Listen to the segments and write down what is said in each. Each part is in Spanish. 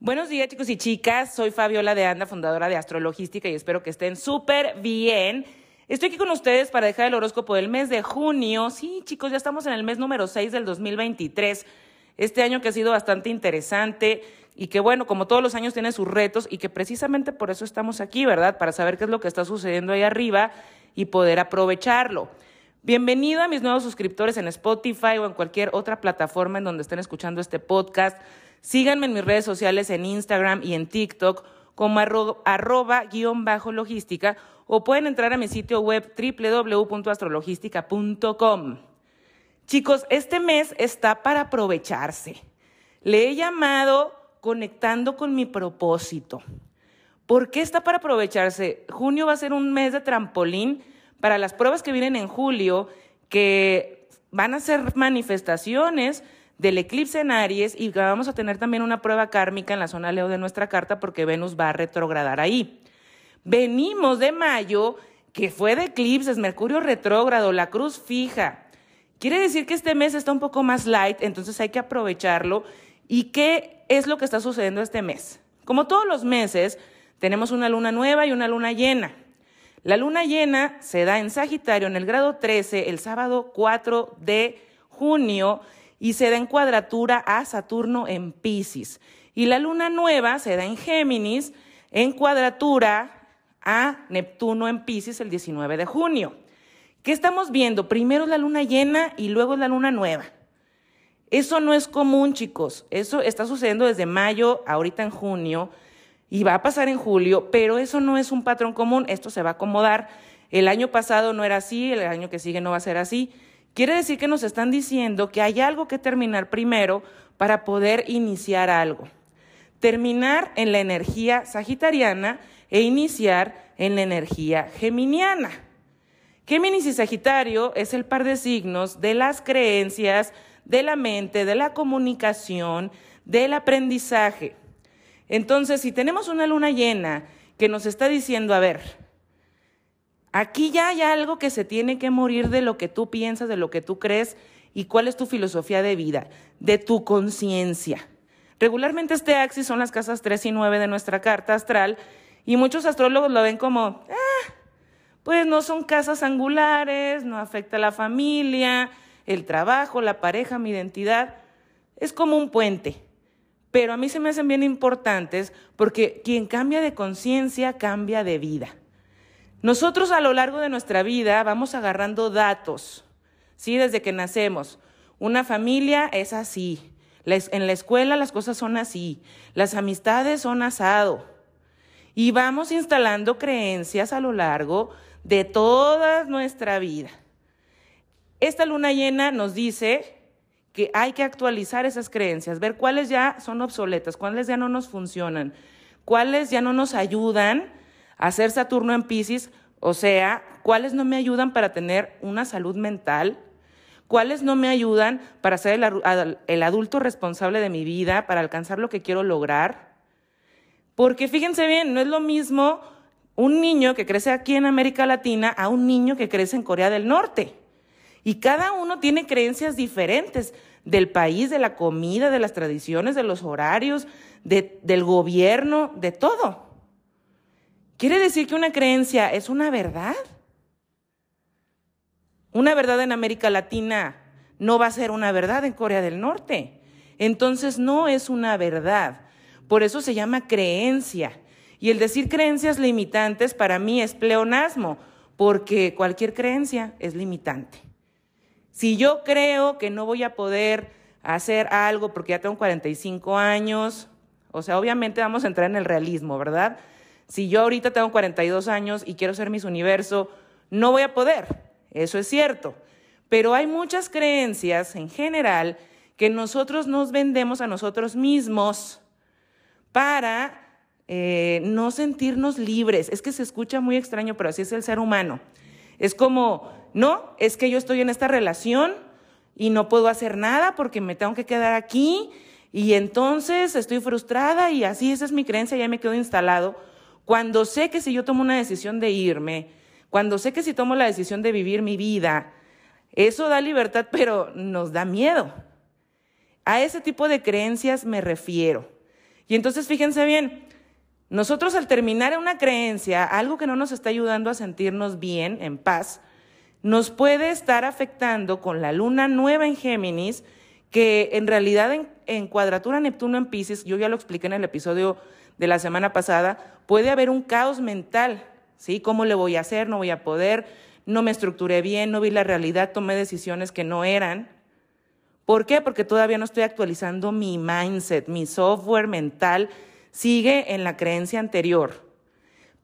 Buenos días chicos y chicas, soy Fabiola de Anda, fundadora de Astrologística y espero que estén súper bien. Estoy aquí con ustedes para dejar el horóscopo del mes de junio. Sí chicos, ya estamos en el mes número 6 del 2023. Este año que ha sido bastante interesante y que bueno, como todos los años tiene sus retos y que precisamente por eso estamos aquí, ¿verdad? Para saber qué es lo que está sucediendo ahí arriba y poder aprovecharlo. Bienvenido a mis nuevos suscriptores en Spotify o en cualquier otra plataforma en donde estén escuchando este podcast. Síganme en mis redes sociales en Instagram y en TikTok como arroba, guion bajo logística o pueden entrar a mi sitio web www.astrologística.com. Chicos, este mes está para aprovecharse. Le he llamado conectando con mi propósito. ¿Por qué está para aprovecharse? Junio va a ser un mes de trampolín para las pruebas que vienen en julio, que van a ser manifestaciones del eclipse en Aries y vamos a tener también una prueba kármica en la zona Leo de nuestra carta porque Venus va a retrogradar ahí. Venimos de mayo, que fue de eclipses, Mercurio retrógrado, la cruz fija. Quiere decir que este mes está un poco más light, entonces hay que aprovecharlo. ¿Y qué es lo que está sucediendo este mes? Como todos los meses, tenemos una luna nueva y una luna llena. La luna llena se da en Sagitario en el grado 13 el sábado 4 de junio y se da en cuadratura a Saturno en Pisces. Y la luna nueva se da en Géminis en cuadratura a Neptuno en Pisces el 19 de junio. ¿Qué estamos viendo? Primero la luna llena y luego la luna nueva. Eso no es común, chicos. Eso está sucediendo desde mayo, ahorita en junio, y va a pasar en julio, pero eso no es un patrón común. Esto se va a acomodar. El año pasado no era así, el año que sigue no va a ser así. Quiere decir que nos están diciendo que hay algo que terminar primero para poder iniciar algo. Terminar en la energía sagitariana e iniciar en la energía geminiana. Géminis y Sagitario es el par de signos de las creencias, de la mente, de la comunicación, del aprendizaje. Entonces, si tenemos una luna llena que nos está diciendo, a ver, Aquí ya hay algo que se tiene que morir de lo que tú piensas, de lo que tú crees y cuál es tu filosofía de vida, de tu conciencia. Regularmente este axis son las casas 3 y 9 de nuestra carta astral y muchos astrólogos lo ven como, ah, pues no son casas angulares, no afecta a la familia, el trabajo, la pareja, mi identidad. Es como un puente. Pero a mí se me hacen bien importantes porque quien cambia de conciencia cambia de vida. Nosotros a lo largo de nuestra vida vamos agarrando datos, ¿sí? Desde que nacemos. Una familia es así. En la escuela las cosas son así. Las amistades son asado. Y vamos instalando creencias a lo largo de toda nuestra vida. Esta luna llena nos dice que hay que actualizar esas creencias, ver cuáles ya son obsoletas, cuáles ya no nos funcionan, cuáles ya no nos ayudan hacer Saturno en Pisces, o sea, cuáles no me ayudan para tener una salud mental, cuáles no me ayudan para ser el, adulto responsable de mi vida, para alcanzar lo que quiero lograr. Porque fíjense bien, no es lo mismo un niño que crece aquí en América Latina a un niño que crece en Corea del Norte. Y cada uno tiene creencias diferentes del país, de la comida, de las tradiciones, de los horarios, del gobierno, de todo. ¿Quiere decir que una creencia es una verdad? Una verdad en América Latina no va a ser una verdad en Corea del Norte. Entonces no es una verdad. Por eso se llama creencia. Y el decir creencias limitantes para mí es pleonasmo, porque cualquier creencia es limitante. Si yo creo que no voy a poder hacer algo porque ya tengo 45 años, o sea, obviamente vamos a entrar en el realismo, ¿verdad? Si yo ahorita tengo 42 años y quiero ser mis universo, no voy a poder. Eso es cierto. Pero hay muchas creencias en general que nosotros nos vendemos a nosotros mismos para eh, no sentirnos libres. Es que se escucha muy extraño, pero así es el ser humano. Es como, no, es que yo estoy en esta relación y no puedo hacer nada porque me tengo que quedar aquí y entonces estoy frustrada y así esa es mi creencia, ya me quedo instalado cuando sé que si yo tomo una decisión de irme, cuando sé que si tomo la decisión de vivir mi vida, eso da libertad, pero nos da miedo. A ese tipo de creencias me refiero. Y entonces fíjense bien, nosotros al terminar una creencia, algo que no nos está ayudando a sentirnos bien, en paz, nos puede estar afectando con la luna nueva en Géminis, que en realidad en, cuadratura Neptuno en Pisces, yo ya lo expliqué en el episodio de la semana pasada, puede haber un caos mental, ¿sí? ¿Cómo le voy a hacer? No voy a poder, no me estructuré bien, no vi la realidad, tomé decisiones que no eran. ¿Por qué? Porque todavía no estoy actualizando mi mindset, mi software mental sigue en la creencia anterior.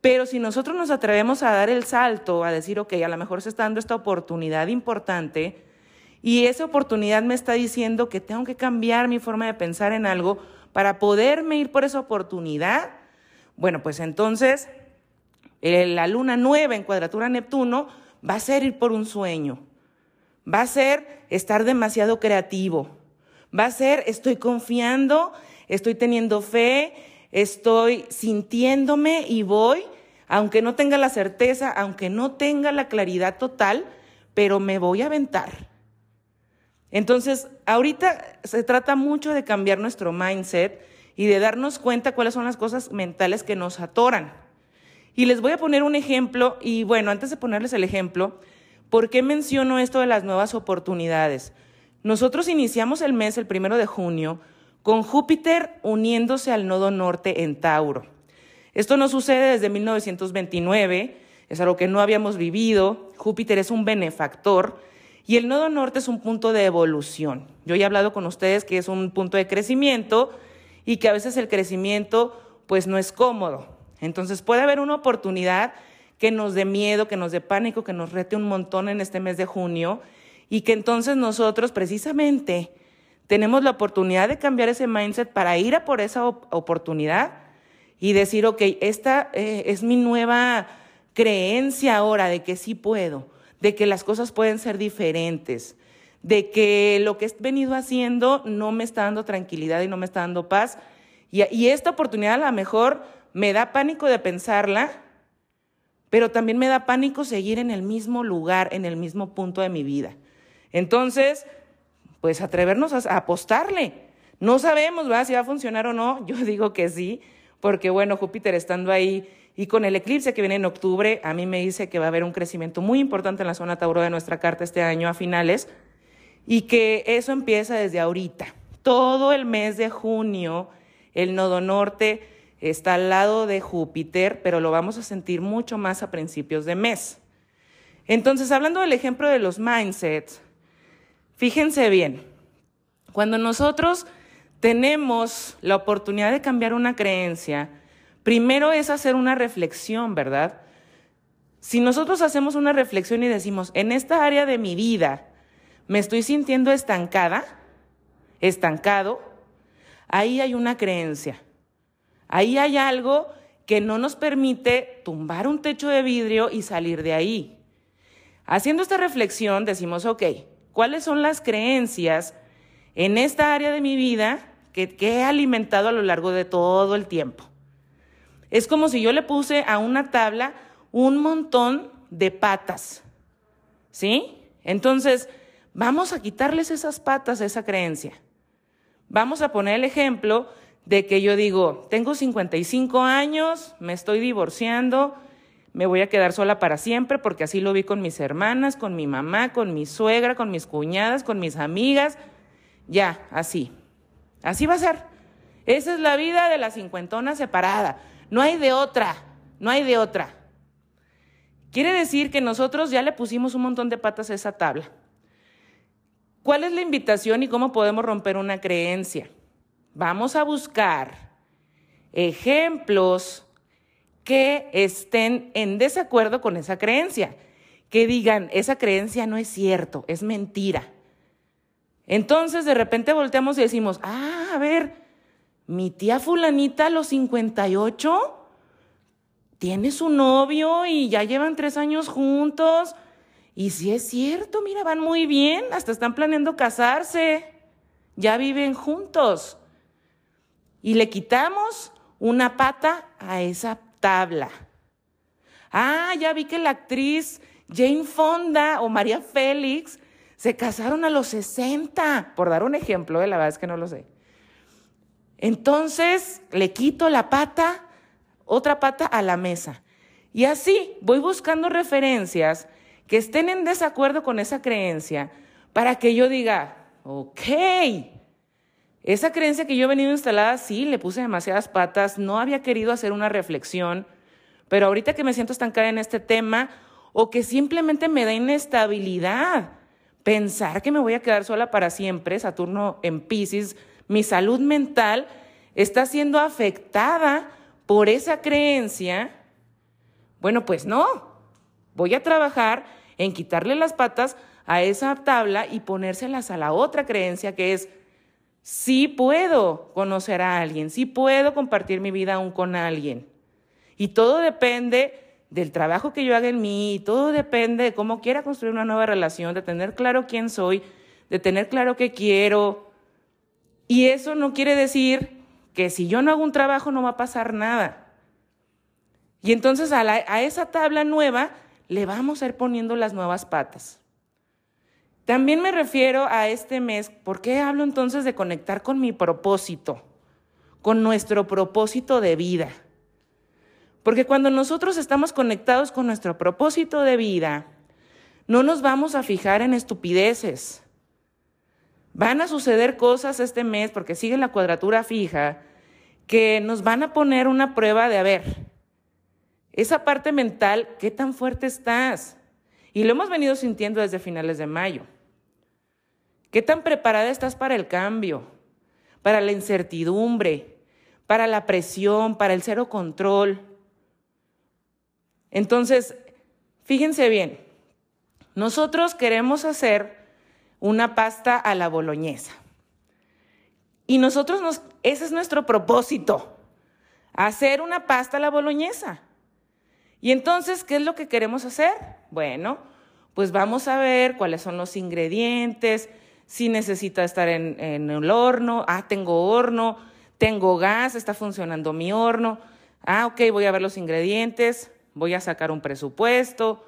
Pero si nosotros nos atrevemos a dar el salto, a decir, ok, a lo mejor se está dando esta oportunidad importante y esa oportunidad me está diciendo que tengo que cambiar mi forma de pensar en algo para poderme ir por esa oportunidad, bueno, pues entonces eh, la luna nueva en cuadratura Neptuno va a ser ir por un sueño, va a ser estar demasiado creativo, va a ser estoy confiando, estoy teniendo fe, estoy sintiéndome y voy, aunque no tenga la certeza, aunque no tenga la claridad total, pero me voy a aventar. Entonces, ahorita se trata mucho de cambiar nuestro mindset y de darnos cuenta cuáles son las cosas mentales que nos atoran. Y les voy a poner un ejemplo, y bueno, antes de ponerles el ejemplo, ¿por qué menciono esto de las nuevas oportunidades? Nosotros iniciamos el mes, el primero de junio, con Júpiter uniéndose al nodo norte en Tauro. Esto no sucede desde 1929, es algo que no habíamos vivido. Júpiter es un benefactor y el nodo norte es un punto de evolución. Yo ya he hablado con ustedes que es un punto de crecimiento y que a veces el crecimiento pues no es cómodo. Entonces puede haber una oportunidad que nos dé miedo, que nos dé pánico, que nos rete un montón en este mes de junio y que entonces nosotros precisamente tenemos la oportunidad de cambiar ese mindset para ir a por esa oportunidad y decir, ok, esta eh, es mi nueva creencia ahora de que sí puedo, de que las cosas pueden ser diferentes, de que lo que he venido haciendo no me está dando tranquilidad y no me está dando paz. Y, esta oportunidad a lo mejor me da pánico de pensarla, pero también me da pánico seguir en el mismo lugar, en el mismo punto de mi vida. Entonces, pues atrevernos a, apostarle. No sabemos ¿va? si va a funcionar o no, yo digo que sí, porque bueno, Júpiter estando ahí y con el eclipse que viene en octubre, a mí me dice que va a haber un crecimiento muy importante en la zona Tauro de nuestra carta este año a finales y que eso empieza desde ahorita. Todo el mes de junio, el nodo norte está al lado de Júpiter, pero lo vamos a sentir mucho más a principios de mes. Entonces, hablando del ejemplo de los mindsets, Fíjense bien, cuando nosotros tenemos la oportunidad de cambiar una creencia, primero es hacer una reflexión, ¿verdad? Si nosotros hacemos una reflexión y decimos, en esta área de mi vida me estoy sintiendo estancada, estancado, ahí hay una creencia, ahí hay algo que no nos permite tumbar un techo de vidrio y salir de ahí. Haciendo esta reflexión decimos, ok, cuáles son las creencias en esta área de mi vida que, he alimentado a lo largo de todo el tiempo. Es como si yo le puse a una tabla un montón de patas, ¿sí? Entonces, vamos a quitarles esas patas a esa creencia. Vamos a poner el ejemplo de que yo digo, tengo 55 años, me estoy divorciando, me voy a quedar sola para siempre porque así lo vi con mis hermanas, con mi mamá, con mi suegra, con mis cuñadas, con mis amigas. Ya, así. Así va a ser. Esa es la vida de la cincuentona separada. No hay de otra, no hay de otra. Quiere decir que nosotros ya le pusimos un montón de patas a esa tabla. ¿Cuál es la invitación y cómo podemos romper una creencia? Vamos a buscar ejemplos que estén en desacuerdo con esa creencia, que digan, esa creencia no es cierto, es mentira. Entonces de repente volteamos y decimos, ah, a ver, mi tía fulanita a los 58 tiene su novio y ya llevan tres años juntos. Y si es cierto, mira, van muy bien, hasta están planeando casarse, ya viven juntos. Y le quitamos una pata a esa tabla. Ah, ya vi que la actriz Jane Fonda o María Félix se casaron a los 60, por dar un ejemplo, eh, la verdad es que no lo sé. Entonces le quito la pata, otra pata a la mesa. Y así voy buscando referencias que estén en desacuerdo con esa creencia para que yo diga, ok, esa creencia que yo he venido instalada, sí, le puse demasiadas patas, no había querido hacer una reflexión, pero ahorita que me siento estancada en este tema o que simplemente me da inestabilidad pensar que me voy a quedar sola para siempre, Saturno en Pisces, mi salud mental está siendo afectada por esa creencia, bueno, pues no, voy a trabajar en quitarle las patas a esa tabla y ponérselas a la otra creencia que es, sí puedo conocer a alguien, sí puedo compartir mi vida aún con alguien. Y todo depende del trabajo que yo haga en mí, todo depende de cómo quiera construir una nueva relación, de tener claro quién soy, de tener claro qué quiero. Y eso no quiere decir que si yo no hago un trabajo no va a pasar nada. Y entonces a, esa tabla nueva le vamos a ir poniendo las nuevas patas. También me refiero a este mes, ¿por qué hablo entonces de conectar con mi propósito, con nuestro propósito de vida? Porque cuando nosotros estamos conectados con nuestro propósito de vida, no nos vamos a fijar en estupideces. Van a suceder cosas este mes, porque sigue la cuadratura fija, que nos van a poner una prueba de, a ver, esa parte mental, ¿qué tan fuerte estás? Y lo hemos venido sintiendo desde finales de mayo. ¿Qué tan preparada estás para el cambio, para la incertidumbre, para la presión, para el cero control? Entonces, fíjense bien, nosotros queremos hacer una pasta a la boloñesa. Y nosotros nos, ese es nuestro propósito, hacer una pasta a la boloñesa. Y entonces, ¿qué es lo que queremos hacer? Bueno, pues vamos a ver cuáles son los ingredientes, si necesita estar en, el horno, ah, tengo horno, tengo gas, está funcionando mi horno, ah, ok, voy a ver los ingredientes, voy a sacar un presupuesto,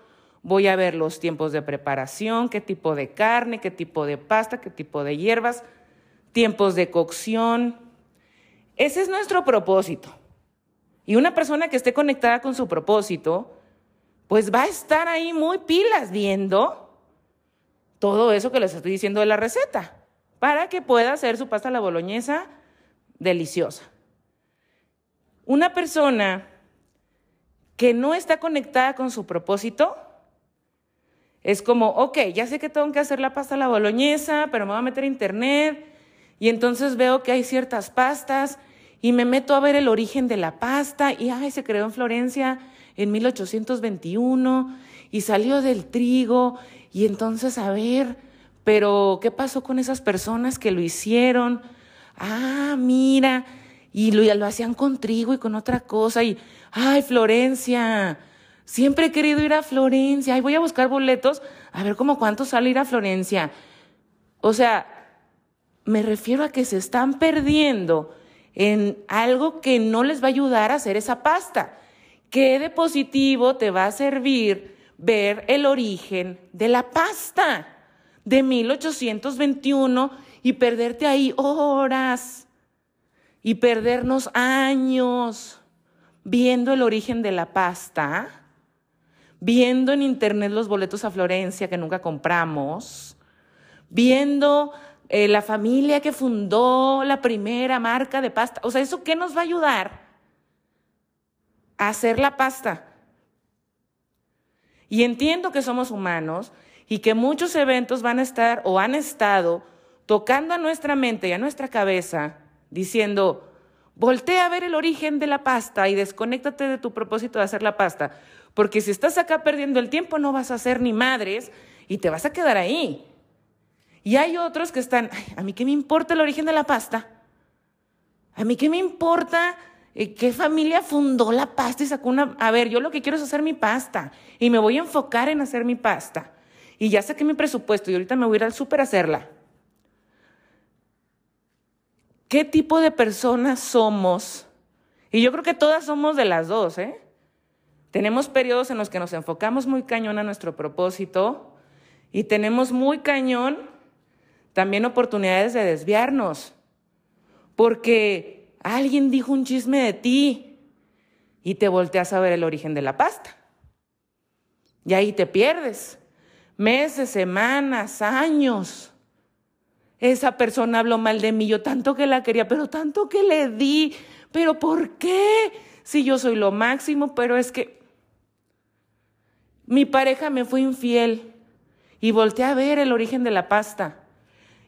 voy a ver los tiempos de preparación, qué tipo de carne, qué tipo de pasta, qué tipo de hierbas, tiempos de cocción. Ese es nuestro propósito. Y una persona que esté conectada con su propósito, pues va a estar ahí muy pilas viendo todo eso que les estoy diciendo de la receta, para que pueda hacer su pasta a la boloñesa deliciosa. Una persona que no está conectada con su propósito, es como, ok, ya sé que tengo que hacer la pasta a la boloñesa, pero me voy a meter a internet. Y entonces veo que hay ciertas pastas y me meto a ver el origen de la pasta. Y, ay, se creó en Florencia en 1821 y salió del trigo. Y entonces, a ver, pero ¿qué pasó con esas personas que lo hicieron? Ah, mira, y lo, lo hacían con trigo y con otra cosa. Y, ay, Florencia, siempre he querido ir a Florencia, ay, voy a buscar boletos, a ver cómo cuánto sale ir a Florencia. O sea, me refiero a que se están perdiendo en algo que no les va a ayudar a hacer esa pasta. ¿Qué de positivo te va a servir ver el origen de la pasta de 1821 y perderte ahí horas y perdernos años viendo el origen de la pasta, viendo en internet los boletos a Florencia que nunca compramos, viendo eh, la familia que fundó la primera marca de pasta. O sea, ¿eso qué nos va a ayudar a hacer la pasta? Y entiendo que somos humanos y que muchos eventos van a estar o han estado tocando a nuestra mente y a nuestra cabeza diciendo, voltea a ver el origen de la pasta y desconéctate de tu propósito de hacer la pasta, porque si estás acá perdiendo el tiempo no vas a hacer ni madres y te vas a quedar ahí. Y hay otros que están, a mí qué me importa el origen de la pasta, a mí qué me importa eh, ¿Qué familia fundó la pasta y sacó una... A ver, yo lo que quiero es hacer mi pasta y me voy a enfocar en hacer mi pasta. Y ya saqué mi presupuesto y ahorita me voy a ir al súper a hacerla. ¿Qué tipo de personas somos? Y yo creo que todas somos de las dos, ¿eh? Tenemos periodos en los que nos enfocamos muy cañón a nuestro propósito y tenemos muy cañón también oportunidades de desviarnos. Porque alguien dijo un chisme de ti y te volteas a ver el origen de la pasta. Y ahí te pierdes. Meses, semanas, años. Esa persona habló mal de mí, yo tanto que la quería, pero tanto que le di. ¿Pero por qué? Si yo soy lo máximo, pero es que mi pareja me fue infiel y volteé a ver el origen de la pasta.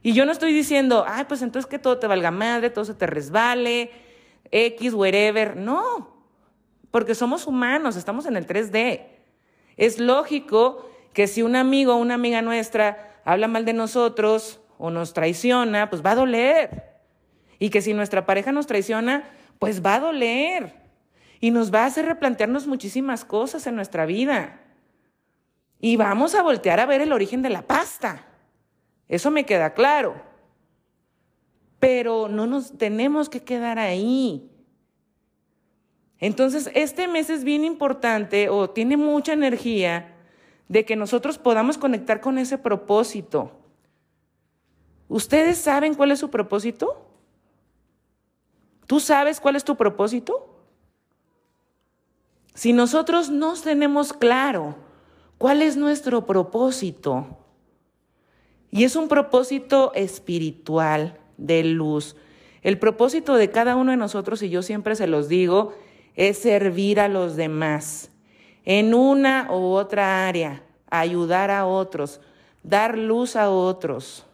Y yo no estoy diciendo, ay, pues entonces que todo te valga madre, todo se te resbale, X, wherever. No, porque somos humanos, estamos en el 3D. Es lógico que si un amigo o una amiga nuestra habla mal de nosotros o nos traiciona, pues va a doler. Y que si nuestra pareja nos traiciona, pues va a doler. Y nos va a hacer replantearnos muchísimas cosas en nuestra vida. Y vamos a voltear a ver el origen de la pasta. Eso me queda claro. Pero no nos tenemos que quedar ahí. Entonces, este mes es bien importante o tiene mucha energía de que nosotros podamos conectar con ese propósito. ¿Ustedes saben cuál es su propósito? ¿Tú sabes cuál es tu propósito? Si nosotros no tenemos claro cuál es nuestro propósito, y es un propósito espiritual de luz. El propósito de cada uno de nosotros, y yo siempre se los digo, es servir a los demás en una u otra área, ayudar a otros, dar luz a otros.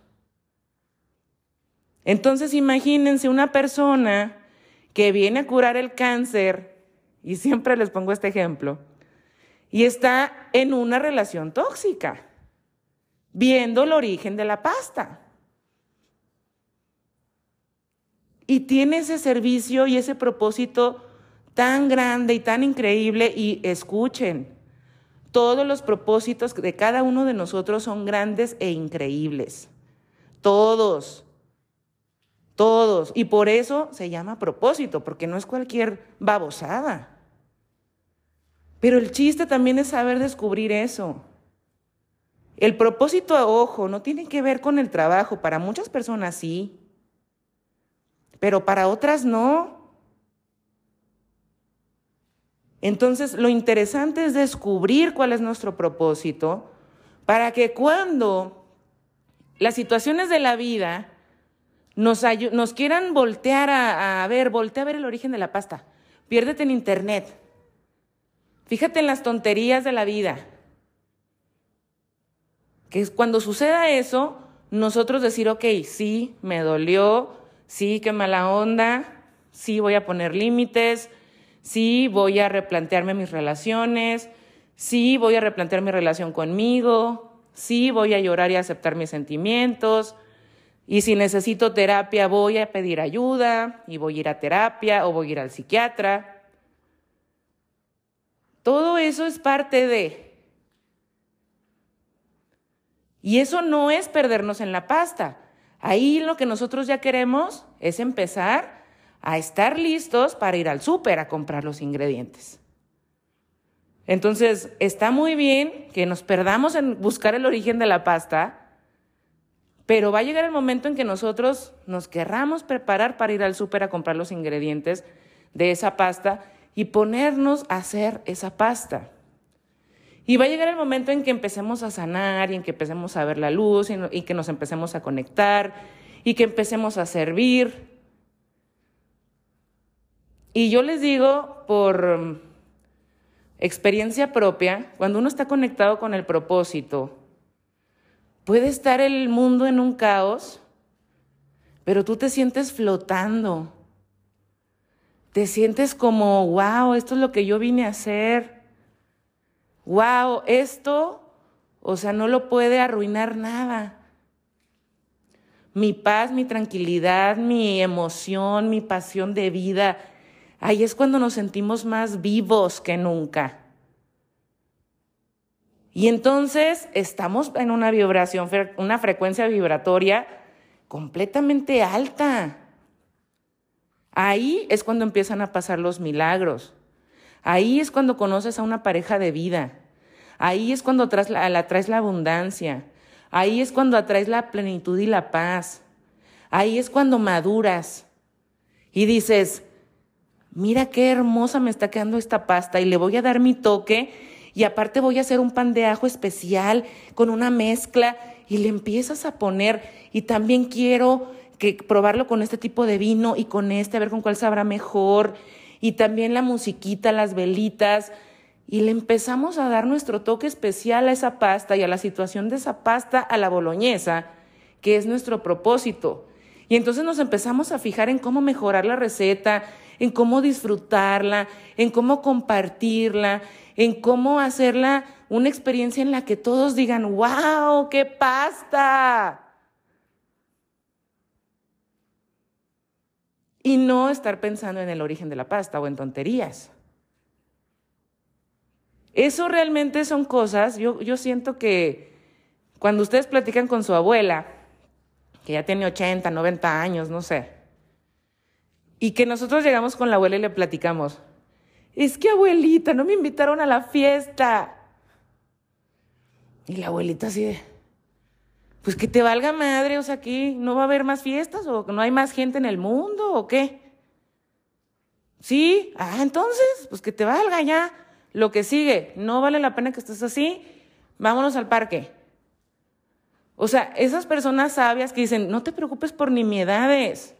Entonces imagínense una persona que viene a curar el cáncer, y siempre les pongo este ejemplo, y está en una relación tóxica viendo el origen de la pasta. Y tiene ese servicio y ese propósito tan grande y tan increíble y escuchen, todos los propósitos de cada uno de nosotros son grandes e increíbles. Todos. Todos. Y por eso se llama propósito, porque no es cualquier babosada. Pero el chiste también es saber descubrir eso. El propósito, ojo, no tiene que ver con el trabajo. Para muchas personas sí, pero para otras no. Entonces, lo interesante es descubrir cuál es nuestro propósito para que cuando las situaciones de la vida nos, nos quieran voltear a, a, ver, voltea a ver el origen de la pasta, piérdete en internet. Fíjate en las tonterías de la vida que cuando suceda eso, nosotros decir, ok, sí, me dolió, sí, qué mala onda, sí voy a poner límites, sí voy a replantearme mis relaciones, sí voy a replantear mi relación conmigo, sí voy a llorar y aceptar mis sentimientos, y si necesito terapia voy a pedir ayuda y voy a ir a terapia o voy a ir al psiquiatra. Todo eso es parte de, y eso no es perdernos en la pasta. Ahí lo que nosotros ya queremos es empezar a estar listos para ir al súper a comprar los ingredientes. Entonces, está muy bien que nos perdamos en buscar el origen de la pasta, pero va a llegar el momento en que nosotros nos querramos preparar para ir al súper a comprar los ingredientes de esa pasta y ponernos a hacer esa pasta. Y va a llegar el momento en que empecemos a sanar y en que empecemos a ver la luz y, que nos empecemos a conectar y que empecemos a servir. Y yo les digo por mm, experiencia propia, cuando uno está conectado con el propósito, puede estar el mundo en un caos, pero tú te sientes flotando. Te sientes como, wow, esto es lo que yo vine a hacer wow, esto, o sea, no lo puede arruinar nada. Mi paz, mi tranquilidad, mi emoción, mi pasión de vida, ahí es cuando nos sentimos más vivos que nunca. Y entonces estamos en una vibración, una frecuencia vibratoria completamente alta. Ahí es cuando empiezan a pasar los milagros. Ahí es cuando conoces a una pareja de vida. Ahí es cuando atraes la, abundancia. Ahí es cuando atraes la plenitud y la paz. Ahí es cuando maduras. y dices, mira qué hermosa me está quedando esta pasta y le voy a dar mi toque y aparte voy a hacer un pan de ajo especial con una mezcla y le empiezas a poner y también quiero que probarlo con este tipo de vino y con este a ver con cuál sabrá mejor y también la musiquita, las velitas y le empezamos a dar nuestro toque especial a esa pasta y a la situación de esa pasta a la boloñesa, que es nuestro propósito. Y entonces nos empezamos a fijar en cómo mejorar la receta, en cómo disfrutarla, en cómo compartirla, en cómo hacerla una experiencia en la que todos digan, wow, qué pasta. Y no estar pensando en el origen de la pasta o en tonterías. Eso realmente son cosas, yo, yo siento que cuando ustedes platican con su abuela, que ya tiene 80, 90 años, no sé, y que nosotros llegamos con la abuela y le platicamos, es que abuelita, no me invitaron a la fiesta. Y la abuelita así de, pues que te valga madre, o sea, aquí no va a haber más fiestas o no hay más gente en el mundo o qué. Sí, ah, entonces, pues que te valga ya. Lo que sigue, no vale la pena que estés así, vámonos al parque. O sea, esas personas sabias que dicen, no te preocupes por nimiedades.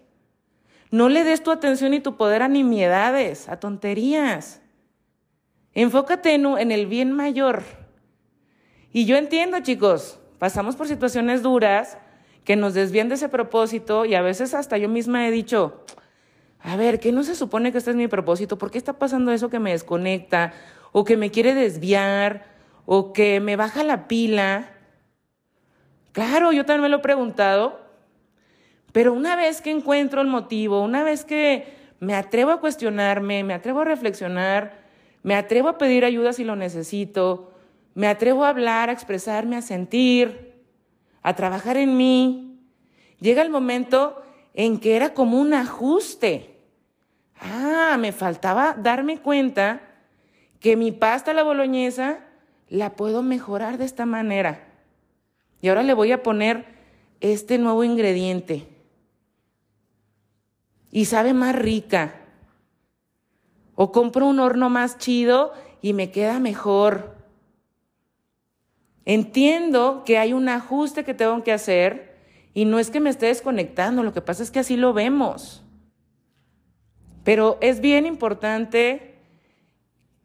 No le des tu atención y tu poder a nimiedades, a tonterías. Enfócate en, en el bien mayor. Y yo entiendo, chicos, pasamos por situaciones duras que nos desvían de ese propósito y a veces hasta yo misma he dicho, a ver, ¿qué no se supone que este es mi propósito? ¿Por qué está pasando eso que me desconecta? o que me quiere desviar, o que me baja la pila. Claro, yo también me lo he preguntado, pero una vez que encuentro el motivo, una vez que me atrevo a cuestionarme, me atrevo a reflexionar, me atrevo a pedir ayuda si lo necesito, me atrevo a hablar, a expresarme, a sentir, a trabajar en mí, llega el momento en que era como un ajuste. Ah, me faltaba darme cuenta que mi pasta la boloñesa la puedo mejorar de esta manera. Y ahora le voy a poner este nuevo ingrediente. Y sabe más rica. O compro un horno más chido y me queda mejor. Entiendo que hay un ajuste que tengo que hacer y no es que me esté desconectando, lo que pasa es que así lo vemos. Pero es bien importante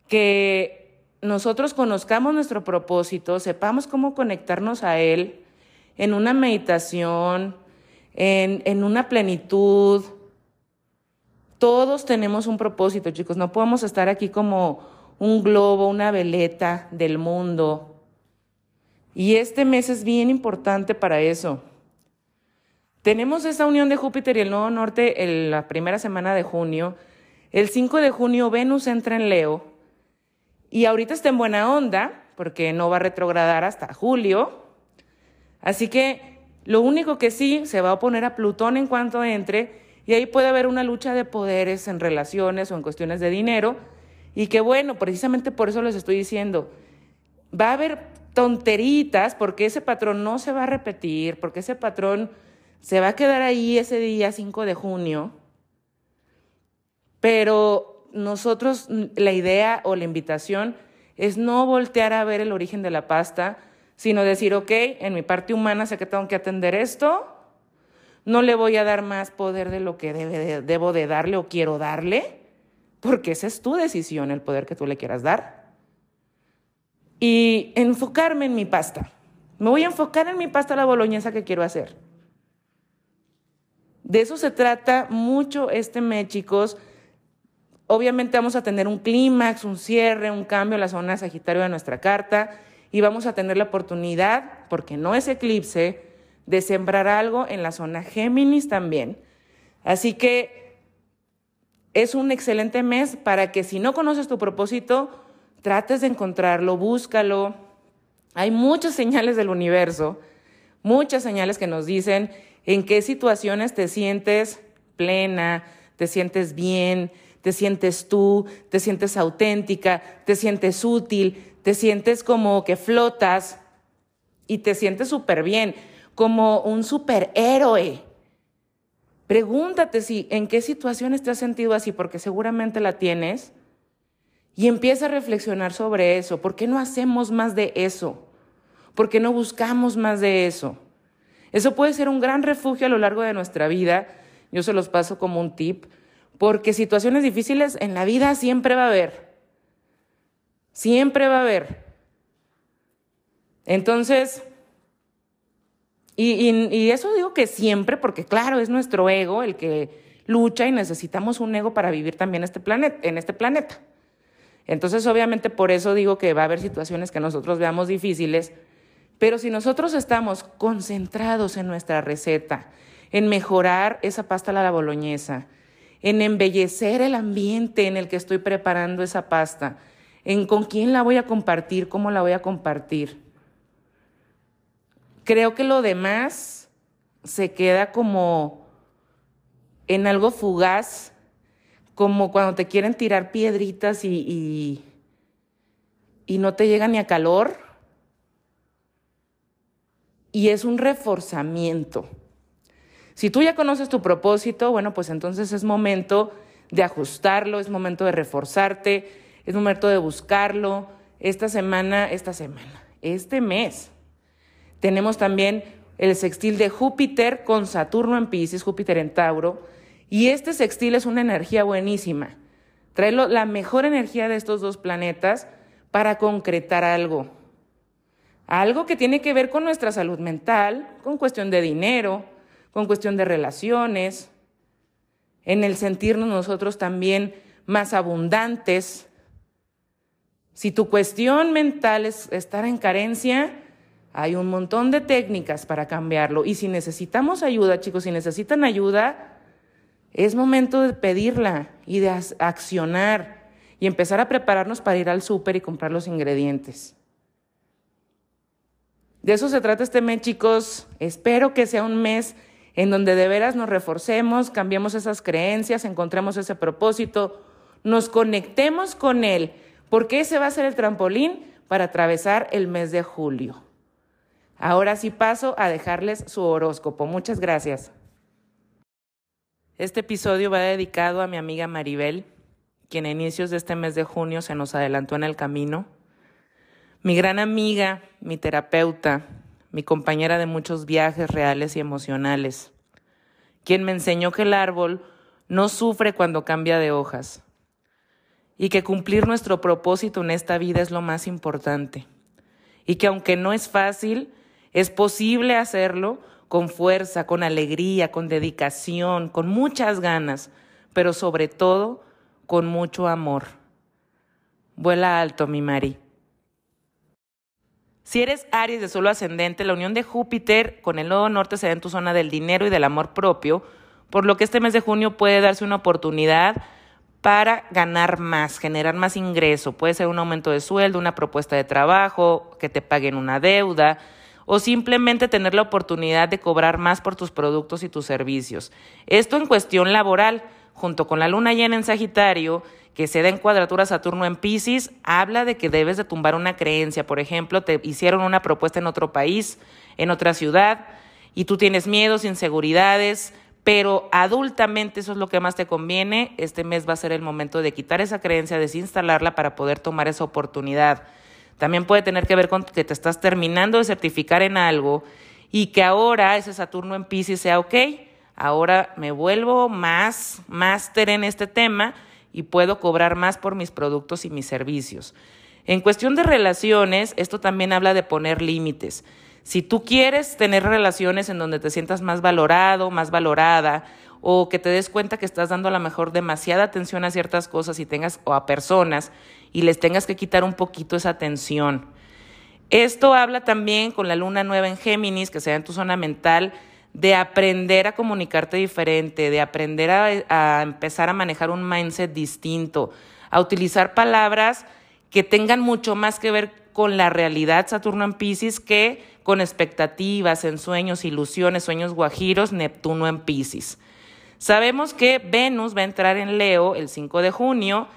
que nosotros conozcamos nuestro propósito, sepamos cómo conectarnos a Él en una meditación, en, en una plenitud. Todos tenemos un propósito, chicos. No podemos estar aquí como un globo, una veleta del mundo. Y este mes es bien importante para eso. Tenemos esa unión de Júpiter y el Nuevo Norte en la primera semana de junio. El 5 de junio Venus entra en Leo y ahorita está en buena onda, porque no va a retrogradar hasta julio. Así que lo único que sí se va a oponer a Plutón en cuanto entre, y ahí puede haber una lucha de poderes en relaciones o en cuestiones de dinero. Y que bueno, precisamente por eso les estoy diciendo, va a haber tonteritas porque ese patrón no se va a repetir, porque ese patrón se va a quedar ahí ese día 5 de junio. Pero nosotros la idea o la invitación es no voltear a ver el origen de la pasta, sino decir, ok, en mi parte humana sé que tengo que atender esto, no le voy a dar más poder de lo que debo de darle o quiero darle, porque esa es tu decisión, el poder que tú le quieras dar. Y enfocarme en mi pasta. Me voy a enfocar en mi pasta la boloñesa que quiero hacer. De eso se trata mucho este mes, chicos Obviamente vamos a tener un clímax, un cierre, un cambio en la zona Sagitario de nuestra carta y vamos a tener la oportunidad, porque no es eclipse, de sembrar algo en la zona Géminis también. Así que es un excelente mes para que si no conoces tu propósito, trates de encontrarlo, búscalo. Hay muchas señales del universo, muchas señales que nos dicen en qué situaciones te sientes plena, te sientes bien, te sientes tú, te sientes auténtica, te sientes útil, te sientes como que flotas y te sientes súper bien, como un superhéroe. Pregúntate si en qué situaciones te has sentido así, porque seguramente la tienes, y empieza a reflexionar sobre eso. ¿Por qué no hacemos más de eso? ¿Por qué no buscamos más de eso? Eso puede ser un gran refugio a lo largo de nuestra vida. Yo se los paso como un tip, porque situaciones difíciles en la vida siempre va a haber. Siempre va a haber. Entonces, y, eso digo que siempre, porque claro, es nuestro ego el que lucha y necesitamos un ego para vivir también este planeta, en este planeta. Entonces, obviamente, por eso digo que va a haber situaciones que nosotros veamos difíciles, pero si nosotros estamos concentrados en nuestra receta, en mejorar esa pasta a la boloñesa, en embellecer el ambiente en el que estoy preparando esa pasta, en con quién la voy a compartir, cómo la voy a compartir, Creo que lo demás se queda como en algo fugaz, como cuando te quieren tirar piedritas y, y, no te llega ni a calor. Y es un reforzamiento. Si tú ya conoces tu propósito, bueno, pues entonces es momento de ajustarlo, es momento de reforzarte, es momento de buscarlo. Esta semana, esta semana, este mes, tenemos también el sextil de Júpiter con Saturno en Pisces, Júpiter en Tauro. Y este sextil es una energía buenísima. Trae la mejor energía de estos dos planetas para concretar algo. Algo que tiene que ver con nuestra salud mental, con cuestión de dinero, con cuestión de relaciones, en el sentirnos nosotros también más abundantes. Si tu cuestión mental es estar en carencia, hay un montón de técnicas para cambiarlo y si necesitamos ayuda, chicos, si necesitan ayuda, es momento de pedirla y de accionar y empezar a prepararnos para ir al súper y comprar los ingredientes. De eso se trata este mes, chicos. Espero que sea un mes en donde de veras nos reforcemos, cambiemos esas creencias, encontremos ese propósito, nos conectemos con él, porque ese va a ser el trampolín para atravesar el mes de julio. Ahora sí paso a dejarles su horóscopo. Muchas gracias. Este episodio va dedicado a mi amiga Maribel, quien a inicios de este mes de junio se nos adelantó en el camino. Mi gran amiga, mi terapeuta, mi compañera de muchos viajes reales y emocionales, quien me enseñó que el árbol no sufre cuando cambia de hojas y que cumplir nuestro propósito en esta vida es lo más importante y que aunque no es fácil, es posible hacerlo con fuerza, con alegría, con dedicación, con muchas ganas, pero sobre todo con mucho amor. Vuela alto, mi Mari. Si eres Aries de solo ascendente, la unión de Júpiter con el nodo norte se da en tu zona del dinero y del amor propio, por lo que este mes de junio puede darse una oportunidad para ganar más, generar más ingreso. Puede ser un aumento de sueldo, una propuesta de trabajo, que te paguen una deuda, o simplemente tener la oportunidad de cobrar más por tus productos y tus servicios. Esto en cuestión laboral, junto con la luna llena en Sagitario, que se da en cuadratura Saturno en Pisces, habla de que debes de tumbar una creencia. Por ejemplo, te hicieron una propuesta en otro país, en otra ciudad, y tú tienes miedos, inseguridades, pero adultamente eso es lo que más te conviene. Este mes va a ser el momento de quitar esa creencia, desinstalarla para poder tomar esa oportunidad. También puede tener que ver con que te estás terminando de certificar en algo y que ahora ese Saturno en Pisces sea, ok, ahora me vuelvo más máster en este tema y puedo cobrar más por mis productos y mis servicios. En cuestión de relaciones, esto también habla de poner límites. Si tú quieres tener relaciones en donde te sientas más valorado, más valorada, o que te des cuenta que estás dando a lo mejor demasiada atención a ciertas cosas y tengas o a personas y les tengas que quitar un poquito esa atención. Esto habla también con la luna nueva en Géminis, que sea en tu zona mental, de aprender a comunicarte diferente, de aprender a, a empezar a manejar un mindset distinto, a utilizar palabras que tengan mucho más que ver con la realidad Saturno en Pisces que con expectativas, ensueños, ilusiones, sueños guajiros, Neptuno en Pisces. Sabemos que Venus va a entrar en Leo el 5 de junio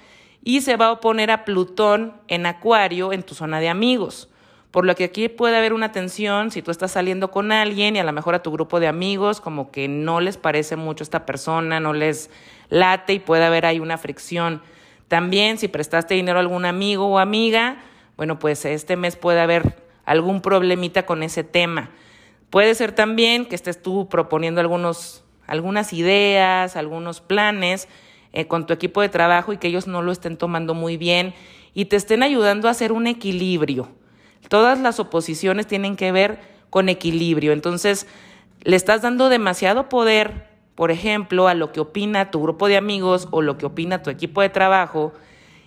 y se va a oponer a Plutón en Acuario en tu zona de amigos. Por lo que aquí puede haber una tensión si tú estás saliendo con alguien y a lo mejor a tu grupo de amigos como que no les parece mucho esta persona, no les late y puede haber ahí una fricción. También si prestaste dinero a algún amigo o amiga, bueno, pues este mes puede haber algún problemita con ese tema. Puede ser también que estés tú proponiendo algunos, algunas ideas, algunos planes eh, con tu equipo de trabajo y que ellos no lo estén tomando muy bien y te estén ayudando a hacer un equilibrio. Todas las oposiciones tienen que ver con equilibrio. Entonces, le estás dando demasiado poder, por ejemplo, a lo que opina tu grupo de amigos o lo que opina tu equipo de trabajo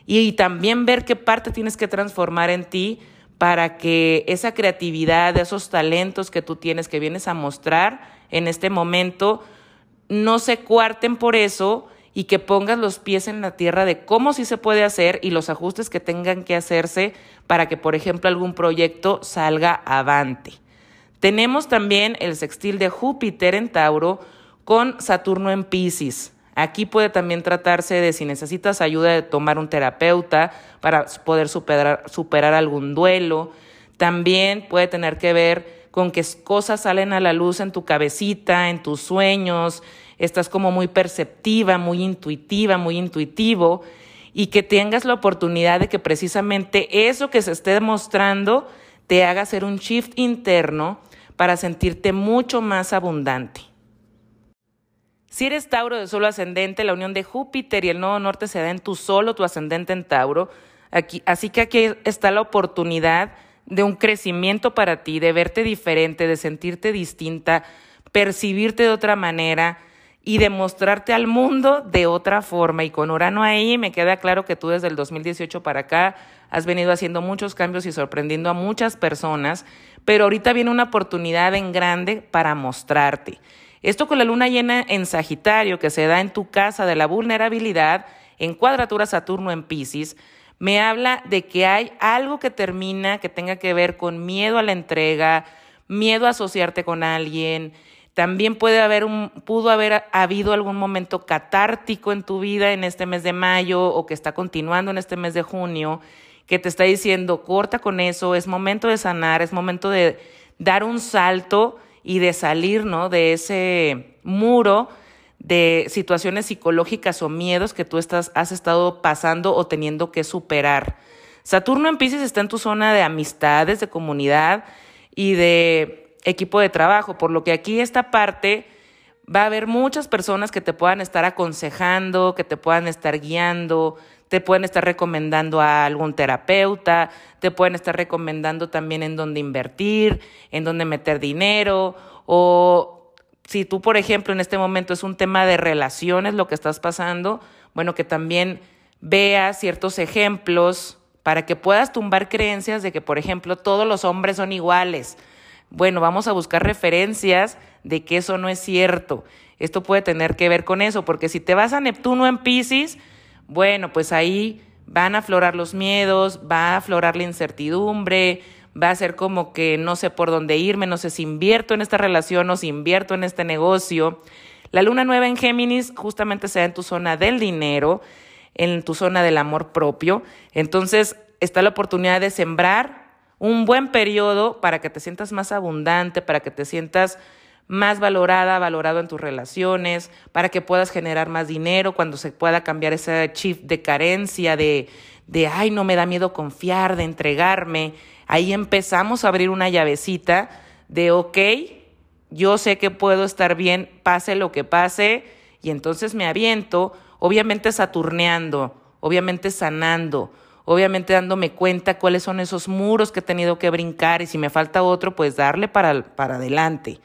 y, también ver qué parte tienes que transformar en ti para que esa creatividad, esos talentos que tú tienes, que vienes a mostrar en este momento, no se cuarten por eso y que pongas los pies en la tierra de cómo sí se puede hacer y los ajustes que tengan que hacerse para que, por ejemplo, algún proyecto salga avante. Tenemos también el sextil de Júpiter en Tauro con Saturno en Pisces. Aquí puede también tratarse de si necesitas ayuda de tomar un terapeuta para poder superar, superar algún duelo. También puede tener que ver con que cosas salen a la luz en tu cabecita, en tus sueños, estás como muy perceptiva, muy intuitiva, muy intuitivo, y que tengas la oportunidad de que precisamente eso que se esté demostrando te haga hacer un shift interno para sentirte mucho más abundante. Si eres Tauro de solo ascendente, la unión de Júpiter y el nodo norte se da en tu solo, tu ascendente en Tauro. Aquí, así que aquí está la oportunidad de un crecimiento para ti, de verte diferente, de sentirte distinta, percibirte de otra manera, y demostrarte al mundo de otra forma. Y con Urano ahí me queda claro que tú desde el 2018 para acá has venido haciendo muchos cambios y sorprendiendo a muchas personas, pero ahorita viene una oportunidad en grande para mostrarte. Esto con la luna llena en Sagitario, que se da en tu casa de la vulnerabilidad, en cuadratura Saturno en Pisces, me habla de que hay algo que termina que tenga que ver con miedo a la entrega, miedo a asociarte con alguien, también puede haber un, pudo haber habido algún momento catártico en tu vida en este mes de mayo o que está continuando en este mes de junio, que te está diciendo, corta con eso, es momento de sanar, es momento de dar un salto y de salir, ¿no? De ese muro de situaciones psicológicas o miedos que tú estás, has estado pasando o teniendo que superar. Saturno en Pisces está en tu zona de amistades, de comunidad y de equipo de trabajo, por lo que aquí esta parte va a haber muchas personas que te puedan estar aconsejando, que te puedan estar guiando, te pueden estar recomendando a algún terapeuta, te pueden estar recomendando también en dónde invertir, en dónde meter dinero, o si tú, por ejemplo, en este momento es un tema de relaciones lo que estás pasando, bueno, que también veas ciertos ejemplos para que puedas tumbar creencias de que, por ejemplo, todos los hombres son iguales, bueno, vamos a buscar referencias de que eso no es cierto. Esto puede tener que ver con eso, porque si te vas a Neptuno en Pisces, bueno, pues ahí van a aflorar los miedos, va a aflorar la incertidumbre, va a ser como que no sé por dónde irme, no sé si invierto en esta relación o si invierto en este negocio. La luna nueva en Géminis justamente se da en tu zona del dinero, en tu zona del amor propio. Entonces está la oportunidad de sembrar un buen periodo para que te sientas más abundante, para que te sientas más valorada, valorado en tus relaciones, para que puedas generar más dinero cuando se pueda cambiar ese chip de carencia, de, de, ay, no me da miedo confiar, de entregarme. Ahí empezamos a abrir una llavecita de, ok, yo sé que puedo estar bien, pase lo que pase, y entonces me aviento, obviamente saturneando, obviamente sanando, obviamente dándome cuenta cuáles son esos muros que he tenido que brincar y si me falta otro, pues darle para, para adelante.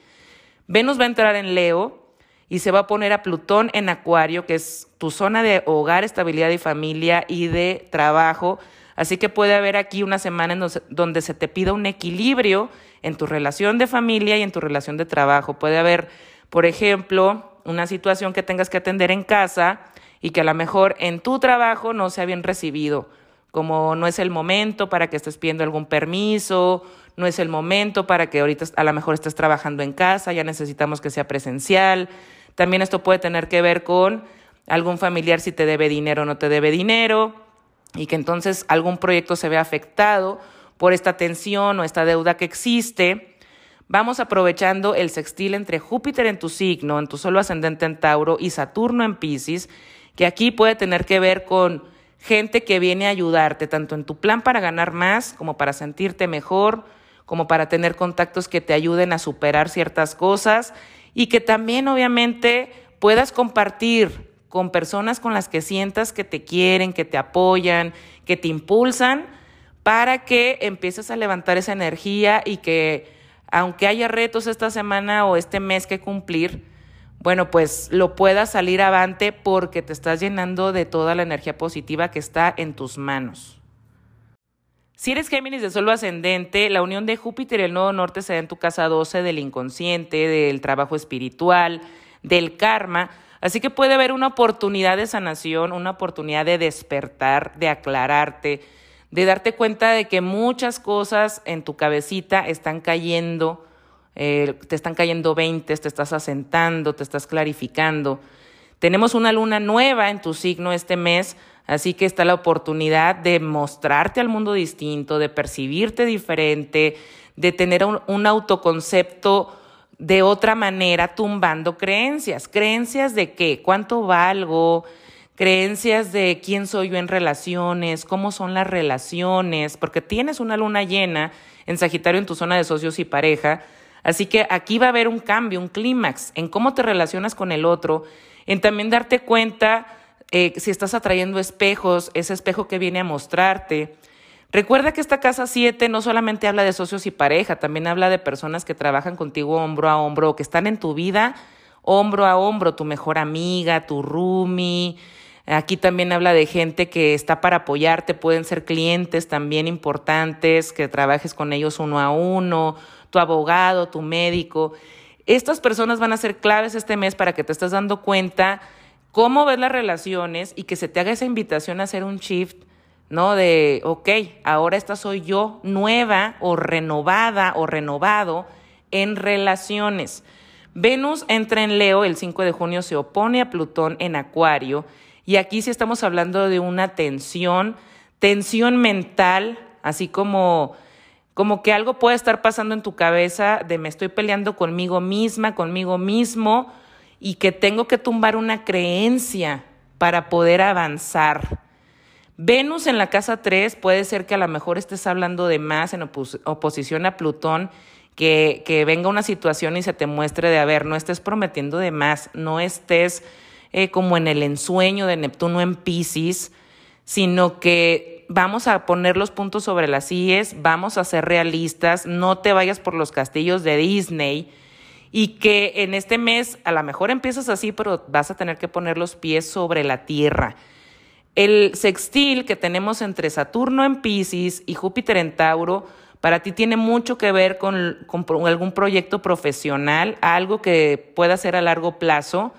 Venus va a entrar en Leo y se va a poner a Plutón en Acuario, que es tu zona de hogar, estabilidad y familia y de trabajo. Así que puede haber aquí una semana donde se te pida un equilibrio en tu relación de familia y en tu relación de trabajo. Puede haber, por ejemplo, una situación que tengas que atender en casa y que a lo mejor en tu trabajo no sea bien recibido como no es el momento para que estés pidiendo algún permiso, no es el momento para que ahorita a lo mejor estés trabajando en casa, ya necesitamos que sea presencial. También esto puede tener que ver con algún familiar si te debe dinero o no te debe dinero y que entonces algún proyecto se ve afectado por esta tensión o esta deuda que existe, vamos aprovechando el sextil entre Júpiter en tu signo, en tu solo ascendente en Tauro y Saturno en Pisces, que aquí puede tener que ver con gente que viene a ayudarte, tanto en tu plan para ganar más como para sentirte mejor, como para tener contactos que te ayuden a superar ciertas cosas y que también obviamente puedas compartir con personas con las que sientas que te quieren, que te apoyan, que te impulsan, para que empieces a levantar esa energía y que aunque haya retos esta semana o este mes que cumplir, bueno, pues lo puedas salir avante porque te estás llenando de toda la energía positiva que está en tus manos. Si eres Géminis de solo ascendente, la unión de Júpiter y el Nodo Norte se da en tu casa 12 del inconsciente, del trabajo espiritual, del karma. Así que puede haber una oportunidad de sanación, una oportunidad de despertar, de aclararte, de darte cuenta de que muchas cosas en tu cabecita están cayendo, eh, te están cayendo 20, te estás asentando, te estás clarificando. Tenemos una luna nueva en tu signo este mes, así que está la oportunidad de mostrarte al mundo distinto, de percibirte diferente, de tener un, un autoconcepto de otra manera tumbando creencias. ¿Creencias de qué? ¿Cuánto valgo? Creencias de quién soy yo en relaciones, cómo son las relaciones, porque tienes una luna llena en Sagitario en tu zona de socios y pareja. Así que aquí va a haber un cambio, un clímax en cómo te relacionas con el otro, en también darte cuenta eh, si estás atrayendo espejos, ese espejo que viene a mostrarte, Recuerda que esta casa 7 no solamente habla de socios y pareja, también habla de personas que trabajan contigo hombro a hombro o que están en tu vida hombro a hombro, tu mejor amiga, tu roomie. Aquí también habla de gente que está para apoyarte, pueden ser clientes también importantes, que trabajes con ellos uno a uno, tu abogado, tu médico. Estas personas van a ser claves este mes para que te estés dando cuenta cómo ves las relaciones y que se te haga esa invitación a hacer un shift ¿no? De, ok, ahora esta soy yo nueva o renovada o renovado en relaciones. Venus entra en Leo, el 5 de junio se opone a Plutón en Acuario y aquí sí estamos hablando de una tensión, tensión mental, así como como que algo puede estar pasando en tu cabeza de me estoy peleando conmigo misma, conmigo mismo y que tengo que tumbar una creencia para poder avanzar. Venus en la casa 3 puede ser que a lo mejor estés hablando de más en oposición a Plutón, que, que, venga una situación y se te muestre de, a ver, no estés prometiendo de más, no estés eh, como en el ensueño de Neptuno en Pisces, sino que vamos a poner los puntos sobre las IES, vamos a ser realistas, no te vayas por los castillos de Disney y que en este mes a lo mejor empiezas así, pero vas a tener que poner los pies sobre la tierra. El sextil que tenemos entre Saturno en Pisces y Júpiter en Tauro, para ti tiene mucho que ver con, algún proyecto profesional, algo que pueda ser a largo plazo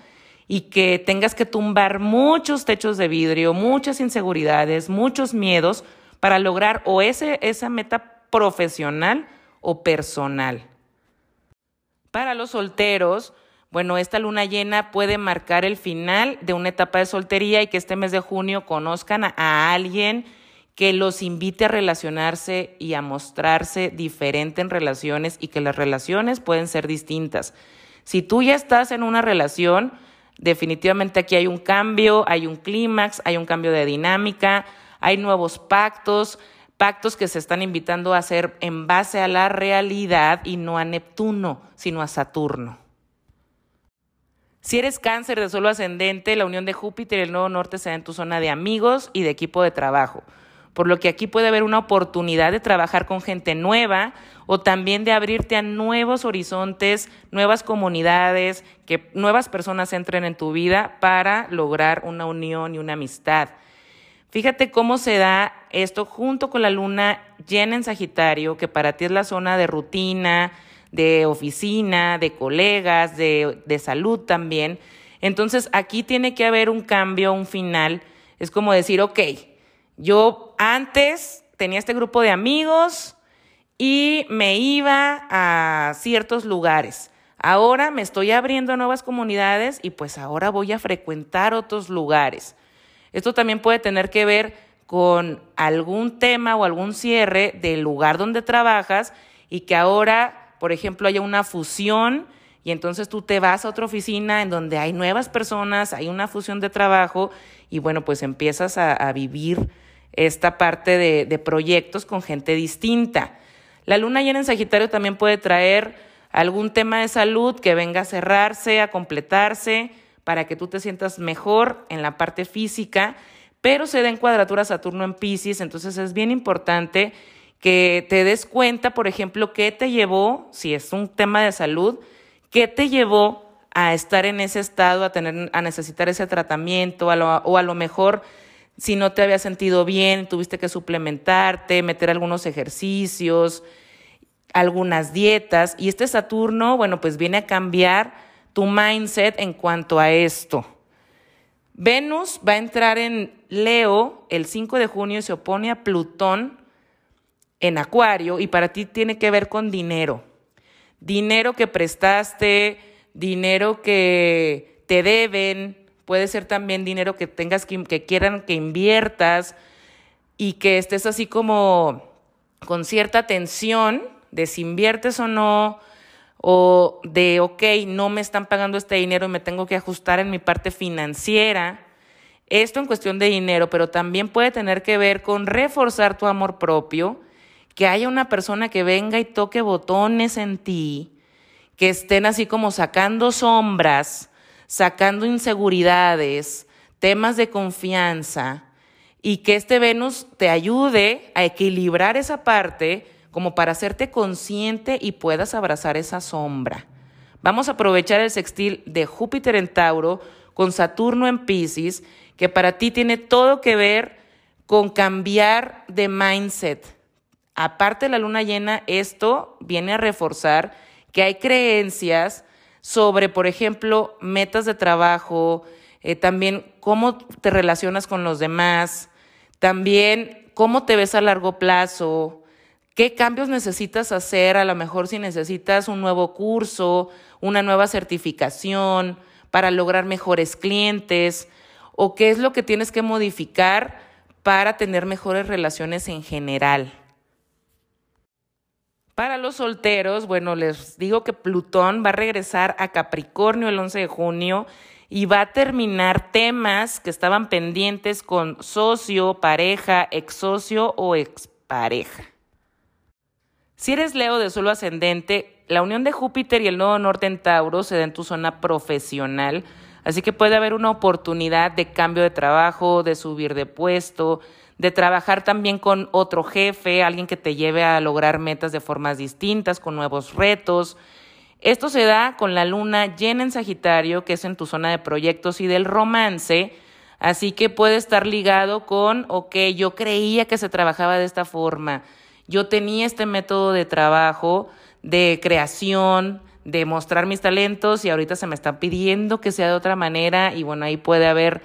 y que tengas que tumbar muchos techos de vidrio, muchas inseguridades, muchos miedos para lograr o ese, esa meta profesional o personal. Para los solteros, bueno, esta luna llena puede marcar el final de una etapa de soltería y que este mes de junio conozcan a, alguien que los invite a relacionarse y a mostrarse diferente en relaciones y que las relaciones pueden ser distintas. Si tú ya estás en una relación, definitivamente aquí hay un cambio, hay un clímax, hay un cambio de dinámica, hay nuevos pactos, pactos que se están invitando a hacer en base a la realidad y no a Neptuno, sino a Saturno. Si eres cáncer de solo ascendente, la unión de Júpiter y el Nuevo Norte se da en tu zona de amigos y de equipo de trabajo. Por lo que aquí puede haber una oportunidad de trabajar con gente nueva o también de abrirte a nuevos horizontes, nuevas comunidades, que nuevas personas entren en tu vida para lograr una unión y una amistad. Fíjate cómo se da esto junto con la luna llena en Sagitario, que para ti es la zona de rutina, de oficina, de colegas, de, de salud también. Entonces aquí tiene que haber un cambio, un final. Es como decir, ok, yo antes tenía este grupo de amigos y me iba a ciertos lugares. Ahora me estoy abriendo a nuevas comunidades y pues ahora voy a frecuentar otros lugares. Esto también puede tener que ver con algún tema o algún cierre del lugar donde trabajas y que ahora, por ejemplo, haya una fusión y entonces tú te vas a otra oficina en donde hay nuevas personas, hay una fusión de trabajo y bueno, pues empiezas a, vivir esta parte de, proyectos con gente distinta. La luna llena en Sagitario también puede traer algún tema de salud que venga a cerrarse, a completarse, para que tú te sientas mejor en la parte física, pero se den cuadratura Saturno en Pisces, entonces es bien importante que te des cuenta, por ejemplo, qué te llevó, si es un tema de salud, qué te llevó a estar en ese estado, a tener, a necesitar ese tratamiento, o a lo mejor si no te había sentido bien, tuviste que suplementarte, meter algunos ejercicios, algunas dietas, y este Saturno, bueno, pues viene a cambiar tu mindset en cuanto a esto. Venus va a entrar en Leo el 5 de junio y se opone a Plutón en Acuario y para ti tiene que ver con dinero. Dinero que prestaste, dinero que te deben, puede ser también dinero que tengas que, quieran que inviertas y que estés así como con cierta tensión de si inviertes o no, o de, ok, no me están pagando este dinero y me tengo que ajustar en mi parte financiera. Esto en cuestión de dinero, pero también puede tener que ver con reforzar tu amor propio, que haya una persona que venga y toque botones en ti, que estén así como sacando sombras, sacando inseguridades, temas de confianza, y que este Venus te ayude a equilibrar esa parte como para hacerte consciente y puedas abrazar esa sombra. Vamos a aprovechar el sextil de Júpiter en Tauro con Saturno en Pisces, que para ti tiene todo que ver con cambiar de mindset. Aparte de la luna llena, esto viene a reforzar que hay creencias sobre, por ejemplo, metas de trabajo, eh, también cómo te relacionas con los demás, también cómo te ves a largo plazo, ¿Qué cambios necesitas hacer? A lo mejor si necesitas un nuevo curso, una nueva certificación para lograr mejores clientes o qué es lo que tienes que modificar para tener mejores relaciones en general. Para los solteros, bueno, les digo que Plutón va a regresar a Capricornio el 11 de junio y va a terminar temas que estaban pendientes con socio, pareja, ex socio o expareja. Si eres Leo de suelo ascendente, la unión de Júpiter y el nodo norte en Tauro se da en tu zona profesional, así que puede haber una oportunidad de cambio de trabajo, de subir de puesto, de trabajar también con otro jefe, alguien que te lleve a lograr metas de formas distintas, con nuevos retos. Esto se da con la luna llena en Sagitario, que es en tu zona de proyectos y del romance, así que puede estar ligado con, ok, yo creía que se trabajaba de esta forma yo tenía este método de trabajo, de creación, de mostrar mis talentos y ahorita se me está pidiendo que sea de otra manera y bueno, ahí puede haber,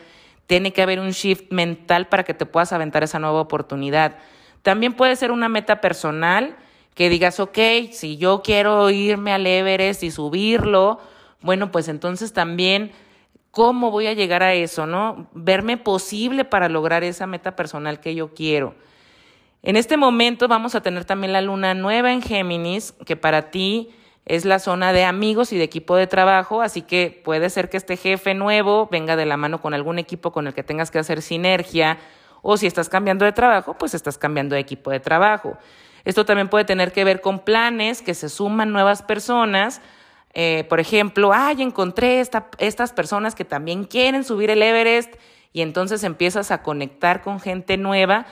tiene que haber un shift mental para que te puedas aventar esa nueva oportunidad. También puede ser una meta personal que digas, ok, si yo quiero irme al Everest y subirlo, bueno, pues entonces también, ¿cómo voy a llegar a eso, no? Verme posible para lograr esa meta personal que yo quiero. En este momento vamos a tener también la luna nueva en Géminis, que para ti es la zona de amigos y de equipo de trabajo, así que puede ser que este jefe nuevo venga de la mano con algún equipo con el que tengas que hacer sinergia, o si estás cambiando de trabajo, pues estás cambiando de equipo de trabajo. Esto también puede tener que ver con planes, que se suman nuevas personas. Eh, por ejemplo, ay, encontré estas personas que también quieren subir el Everest y entonces empiezas a conectar con gente nueva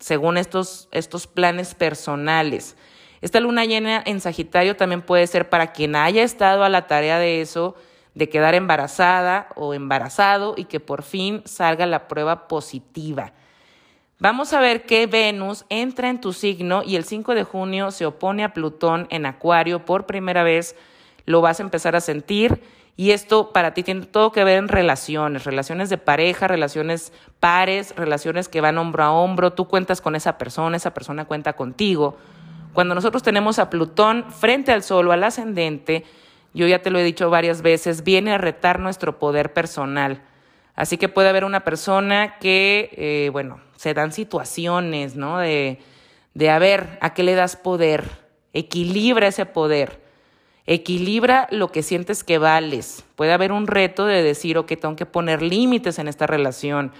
según estos, estos planes personales. Esta luna llena en Sagitario también puede ser para quien haya estado a la tarea de eso, de quedar embarazada o embarazado y que por fin salga la prueba positiva. Vamos a ver que Venus entra en tu signo y el 5 de junio se opone a Plutón en Acuario por primera vez. Lo vas a empezar a sentir y esto para ti tiene todo que ver en relaciones, relaciones de pareja, relaciones pares, relaciones que van hombro a hombro. Tú cuentas con esa persona, esa persona cuenta contigo. Cuando nosotros tenemos a Plutón frente al Sol o al ascendente, yo ya te lo he dicho varias veces, viene a retar nuestro poder personal. Así que puede haber una persona que, eh, bueno, se dan situaciones, ¿no? De, de a ver, ¿a qué le das poder? Equilibra ese poder. Equilibra lo que sientes que vales. Puede haber un reto de decir, ok, tengo que poner límites en esta relación.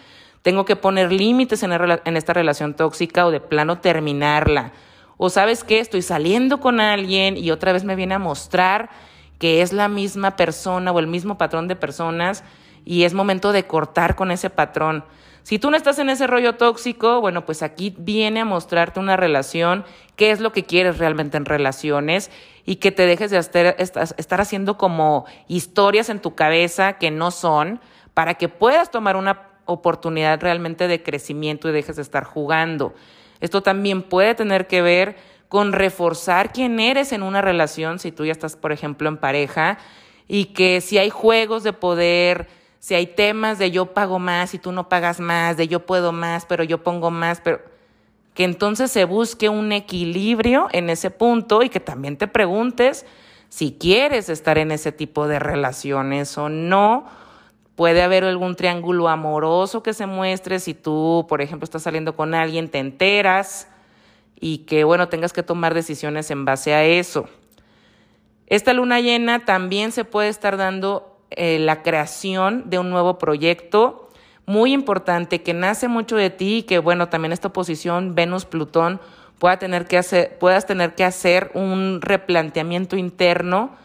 Tengo que poner límites en, en esta relación tóxica o de plano terminarla. O sabes qué, estoy saliendo con alguien y otra vez me viene a mostrar que es la misma persona o el mismo patrón de personas y es momento de cortar con ese patrón. Si tú no estás en ese rollo tóxico, bueno, pues aquí viene a mostrarte una relación, qué es lo que quieres realmente en relaciones y que te dejes de estar, haciendo como historias en tu cabeza que no son para que puedas tomar una oportunidad realmente de crecimiento y dejes de estar jugando. Esto también puede tener que ver con reforzar quién eres en una relación, si tú ya estás, por ejemplo, en pareja, y que si hay juegos de poder, si hay temas de yo pago más y tú no pagas más, de yo puedo más, pero yo pongo más, pero que entonces se busque un equilibrio en ese punto y que también te preguntes si quieres estar en ese tipo de relaciones o no. Puede haber algún triángulo amoroso que se muestre si tú, por ejemplo, estás saliendo con alguien, te enteras y que, bueno, tengas que tomar decisiones en base a eso. Esta luna llena también se puede estar dando eh, la creación de un nuevo proyecto muy importante que nace mucho de ti y que, bueno, también esta oposición Venus-Plutón pueda tener que hacer, puedas tener que hacer un replanteamiento interno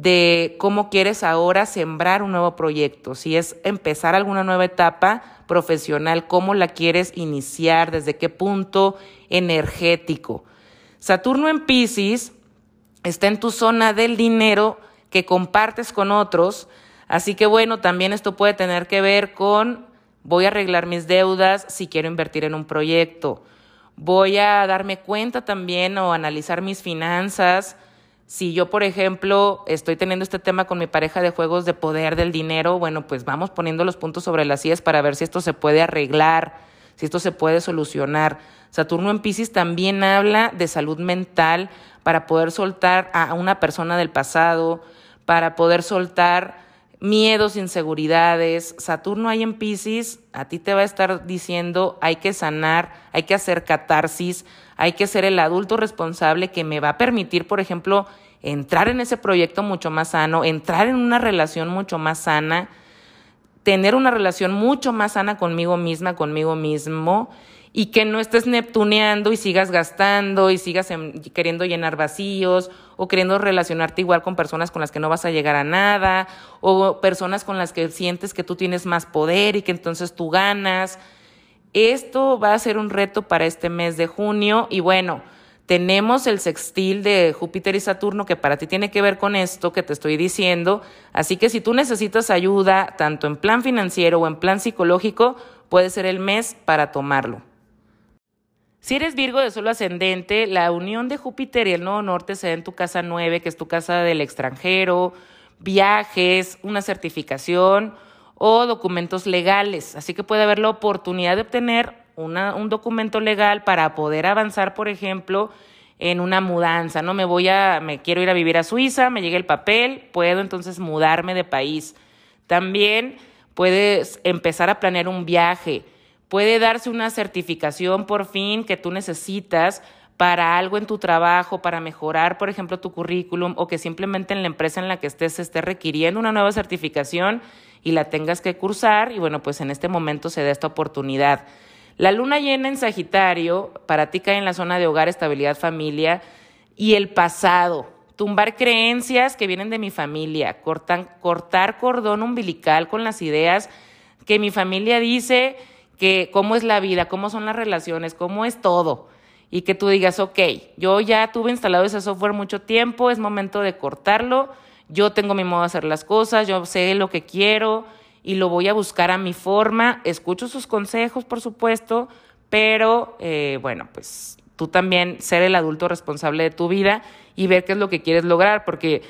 de cómo quieres ahora sembrar un nuevo proyecto, si es empezar alguna nueva etapa profesional, cómo la quieres iniciar, desde qué punto energético. Saturno en Pisces está en tu zona del dinero que compartes con otros, Así que bueno, también esto puede tener que ver con voy a arreglar mis deudas si quiero invertir en un proyecto. Voy a darme cuenta también o analizar mis finanzas. Si yo, por ejemplo, estoy teniendo este tema con mi pareja de juegos de poder del dinero, bueno, pues vamos poniendo los puntos sobre las sillas para ver si esto se puede arreglar, si esto se puede solucionar. Saturno en Pisces también habla de salud mental para poder soltar a una persona del pasado, para poder soltar miedos, inseguridades. Saturno ahí en Pisces, a ti te va a estar diciendo, hay que sanar, hay que hacer catarsis, hay que ser el adulto responsable que me va a permitir, por ejemplo, entrar en ese proyecto mucho más sano, entrar en una relación mucho más sana, tener una relación mucho más sana conmigo misma, conmigo mismo y que no estés neptuneando y sigas gastando y sigas queriendo llenar vacíos o queriendo relacionarte igual con personas con las que no vas a llegar a nada o personas con las que sientes que tú tienes más poder y que entonces tú ganas. Esto va a ser un reto para este mes de junio y bueno, tenemos el sextil de Júpiter y Saturno que para ti tiene que ver con esto que te estoy diciendo. Así que si tú necesitas ayuda, tanto en plan financiero o en plan psicológico, puede ser el mes para tomarlo. Si eres Virgo de solo ascendente, la unión de Júpiter y el Nodo Norte se da en tu casa 9, que es tu casa del extranjero, viajes, una certificación o documentos legales. Así que puede haber la oportunidad de obtener un documento legal para poder avanzar, por ejemplo, en una mudanza. No me voy a, me quiero ir a vivir a Suiza, me llega el papel, puedo entonces mudarme de país. También puedes empezar a planear un viaje Puede darse una certificación por fin que tú necesitas para algo en tu trabajo, para mejorar, por ejemplo, tu currículum o que simplemente en la empresa en la que estés se esté requiriendo una nueva certificación y la tengas que cursar y bueno, pues en este momento se da esta oportunidad. La luna llena en Sagitario para ti cae en la zona de hogar, estabilidad, familia y el pasado. Tumbar creencias que vienen de mi familia, cortar cordón umbilical con las ideas que mi familia dice que cómo es la vida, cómo son las relaciones, cómo es todo. Y que tú digas, ok, yo ya tuve instalado ese software mucho tiempo, es momento de cortarlo, yo tengo mi modo de hacer las cosas, yo sé lo que quiero y lo voy a buscar a mi forma, escucho sus consejos, por supuesto, pero eh, bueno, pues tú también ser el adulto responsable de tu vida y ver qué es lo que quieres lograr, porque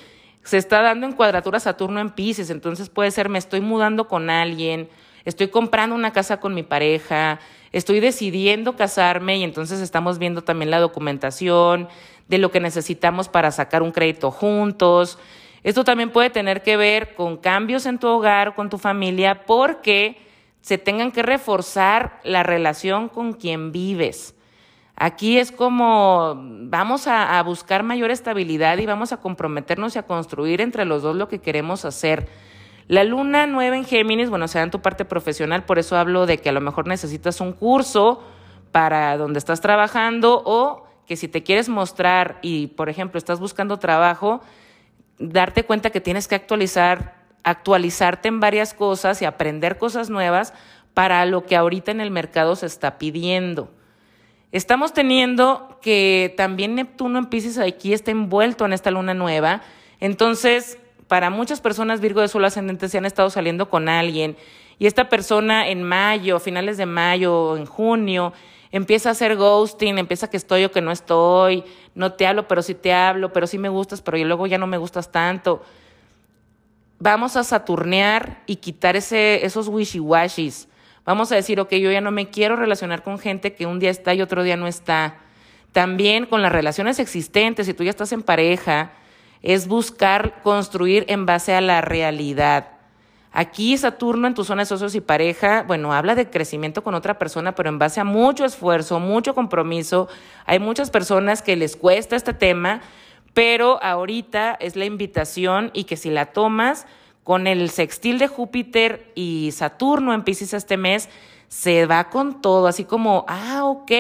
se está dando en cuadratura Saturno en Pisces, entonces puede ser me estoy mudando con alguien, estoy comprando una casa con mi pareja, estoy decidiendo casarme y entonces estamos viendo también la documentación de lo que necesitamos para sacar un crédito juntos. Esto también puede tener que ver con cambios en tu hogar, con tu familia, porque se tengan que reforzar la relación con quien vives. Aquí es como vamos a, buscar mayor estabilidad y vamos a comprometernos y a construir entre los dos lo que queremos hacer. La luna nueva en Géminis, bueno, sea en tu parte profesional, por eso hablo de que a lo mejor necesitas un curso para donde estás trabajando o que si te quieres mostrar y, por ejemplo, estás buscando trabajo, darte cuenta que tienes que actualizar, actualizarte en varias cosas y aprender cosas nuevas para lo que ahorita en el mercado se está pidiendo. Estamos teniendo que también Neptuno en Pisces aquí está envuelto en esta luna nueva. Entonces, para muchas personas Virgo de Sol ascendente se han estado saliendo con alguien y esta persona en mayo, finales de mayo, en junio, empieza a hacer ghosting, empieza que estoy o que no estoy, no te hablo, pero sí te hablo, pero sí me gustas, pero luego ya no me gustas tanto. Vamos a saturnear y quitar ese, esos wishy-washis Vamos a decir, ok, yo ya no me quiero relacionar con gente que un día está y otro día no está. También con las relaciones existentes, si tú ya estás en pareja, es buscar construir en base a la realidad. Aquí Saturno en tu zona de socios y pareja, bueno, habla de crecimiento con otra persona, pero en base a mucho esfuerzo, mucho compromiso. Hay muchas personas que les cuesta este tema, pero ahorita es la invitación y que si la tomas, con el sextil de Júpiter y Saturno en Pisces este mes, se va con todo, así como, ah, ok,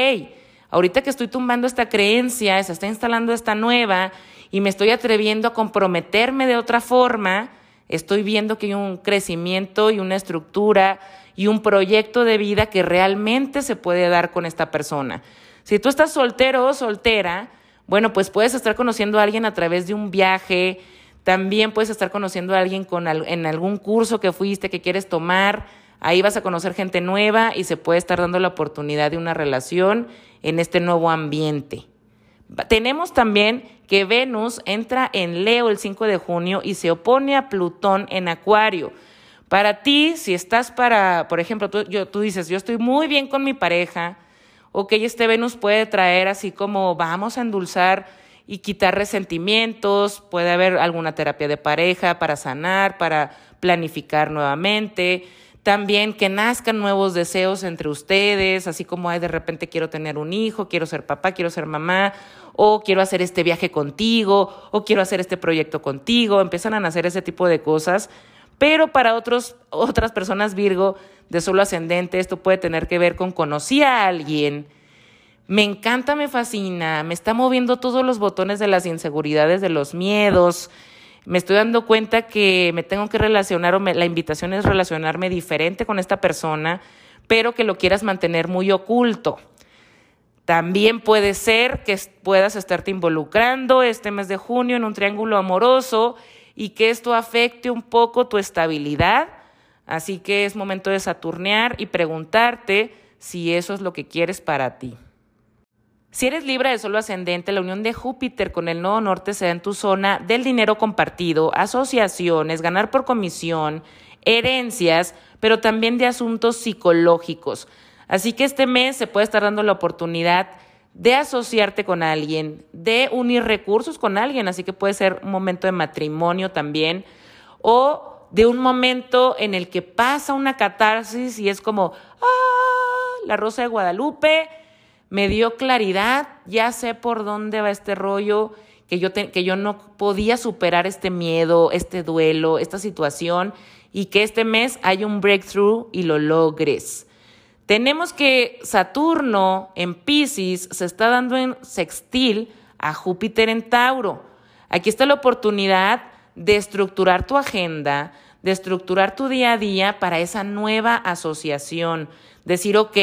ahorita que estoy tumbando esta creencia, se está instalando esta nueva y me estoy atreviendo a comprometerme de otra forma, estoy viendo que hay un crecimiento y una estructura y un proyecto de vida que realmente se puede dar con esta persona. Si tú estás soltero o soltera, bueno, pues puedes estar conociendo a alguien a través de un viaje, también puedes estar conociendo a alguien con, en algún curso que fuiste, que quieres tomar. Ahí vas a conocer gente nueva y se puede estar dando la oportunidad de una relación en este nuevo ambiente. Tenemos también que Venus entra en Leo el 5 de junio y se opone a Plutón en Acuario. Para ti, si estás para, por ejemplo, tú, yo, tú dices, yo estoy muy bien con mi pareja, ok, este Venus puede traer así como vamos a endulzar y quitar resentimientos, puede haber alguna terapia de pareja para sanar, para planificar nuevamente, también que nazcan nuevos deseos entre ustedes, así como hay de repente quiero tener un hijo, quiero ser papá, quiero ser mamá, o quiero hacer este viaje contigo, o quiero hacer este proyecto contigo, empiezan a nacer ese tipo de cosas. Pero para otros, otras personas Virgo de solo ascendente, esto puede tener que ver con conocí a alguien me encanta, me fascina, me está moviendo todos los botones de las inseguridades, de los miedos. Me estoy dando cuenta que me tengo que relacionar o la invitación es relacionarme diferente con esta persona, pero que lo quieras mantener muy oculto. También puede ser que puedas estarte involucrando este mes de junio en un triángulo amoroso y que esto afecte un poco tu estabilidad. Así que es momento de saturnear y preguntarte si eso es lo que quieres para ti. Si eres libre de solo ascendente, la unión de Júpiter con el nodo norte se da en tu zona del dinero compartido, asociaciones, ganar por comisión, herencias, pero también de asuntos psicológicos. Así que este mes se puede estar dando la oportunidad de asociarte con alguien, de unir recursos con alguien, así que puede ser un momento de matrimonio también, o de un momento en el que pasa una catarsis y es como, ah, la rosa de Guadalupe, me dio claridad, ya sé por dónde va este rollo, que yo, que yo no podía superar este miedo, este duelo, esta situación y que este mes hay un breakthrough y lo logres. Tenemos que Saturno en Pisces se está dando en sextil a Júpiter en Tauro. Aquí está la oportunidad de estructurar tu agenda, de estructurar tu día a día para esa nueva asociación. Decir, ok,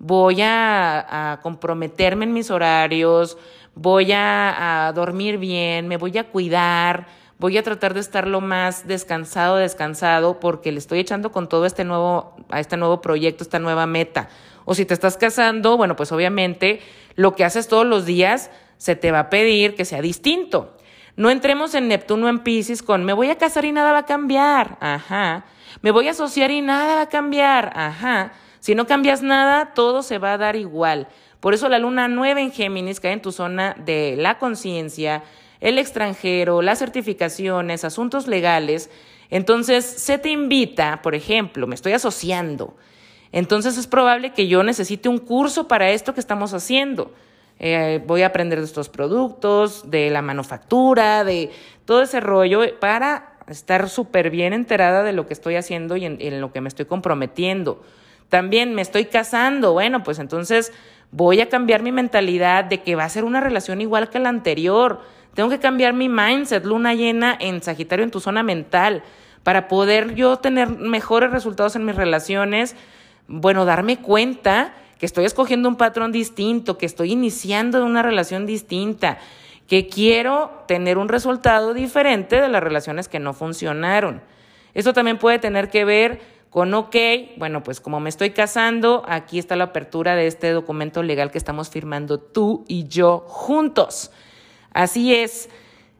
voy a, comprometerme en mis horarios, voy a, dormir bien, me voy a cuidar, voy a tratar de estar lo más descansado, descansado, porque le estoy echando con todo este nuevo, a este nuevo proyecto, esta nueva meta. O si te estás casando, bueno, pues obviamente lo que haces todos los días se te va a pedir que sea distinto. No entremos en Neptuno en Pisces con me voy a casar y nada va a cambiar. Ajá. Me voy a asociar y nada va a cambiar. Ajá. Si no cambias nada, todo se va a dar igual. Por eso la luna nueva en Géminis cae en tu zona de la conciencia, el extranjero, las certificaciones, asuntos legales. Entonces, se te invita, por ejemplo, me estoy asociando. Entonces es probable que yo necesite un curso para esto que estamos haciendo. Eh, voy a aprender de estos productos, de la manufactura, de todo ese rollo para estar súper bien enterada de lo que estoy haciendo y en, lo que me estoy comprometiendo. También me estoy casando, bueno, pues entonces voy a cambiar mi mentalidad de que va a ser una relación igual que la anterior. Tengo que cambiar mi mindset, luna llena en Sagitario, en tu zona mental, para poder yo tener mejores resultados en mis relaciones. Bueno, darme cuenta que estoy escogiendo un patrón distinto, que estoy iniciando una relación distinta, que quiero tener un resultado diferente de las relaciones que no funcionaron. Eso también puede tener que ver con, ok, bueno, pues como me estoy casando, aquí está la apertura de este documento legal que estamos firmando tú y yo juntos. Así es.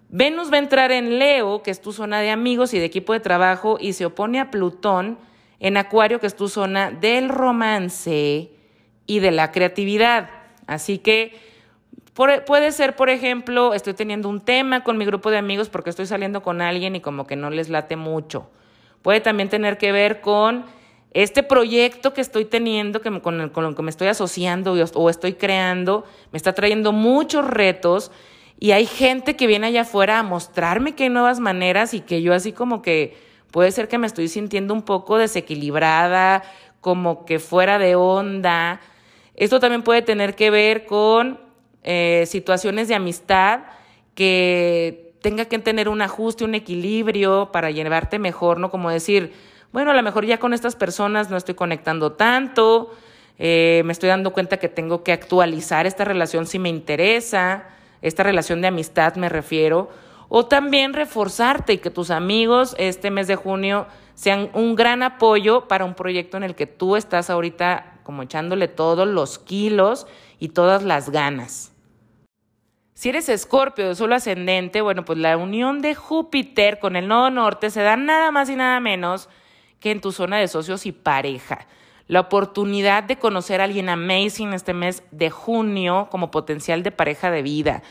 Venus va a entrar en Leo, que es tu zona de amigos y de equipo de trabajo, y se opone a Plutón en Acuario, que es tu zona del romance y de la creatividad. Así que puede ser, por ejemplo, estoy teniendo un tema con mi grupo de amigos porque estoy saliendo con alguien y como que no les late mucho. Puede también tener que ver con este proyecto que estoy teniendo, que con, el, con lo que me estoy asociando o estoy creando, me está trayendo muchos retos y hay gente que viene allá afuera a mostrarme que hay nuevas maneras y que yo así como que puede ser que me estoy sintiendo un poco desequilibrada, como que fuera de onda. Esto también puede tener que ver con eh, situaciones de amistad que tenga que tener un ajuste, un equilibrio para llevarte mejor, ¿no? Como decir, bueno, a lo mejor ya con estas personas no estoy conectando tanto, eh, me estoy dando cuenta que tengo que actualizar esta relación si me interesa, esta relación de amistad me refiero, o también reforzarte y que tus amigos este mes de junio sean un gran apoyo para un proyecto en el que tú estás ahorita como echándole todos los kilos y todas las ganas. Si eres escorpio de solo ascendente, bueno, pues la unión de Júpiter con el nodo norte se da nada más y nada menos que en tu zona de socios y pareja. La oportunidad de conocer a alguien amazing este mes de junio como potencial de pareja de vida.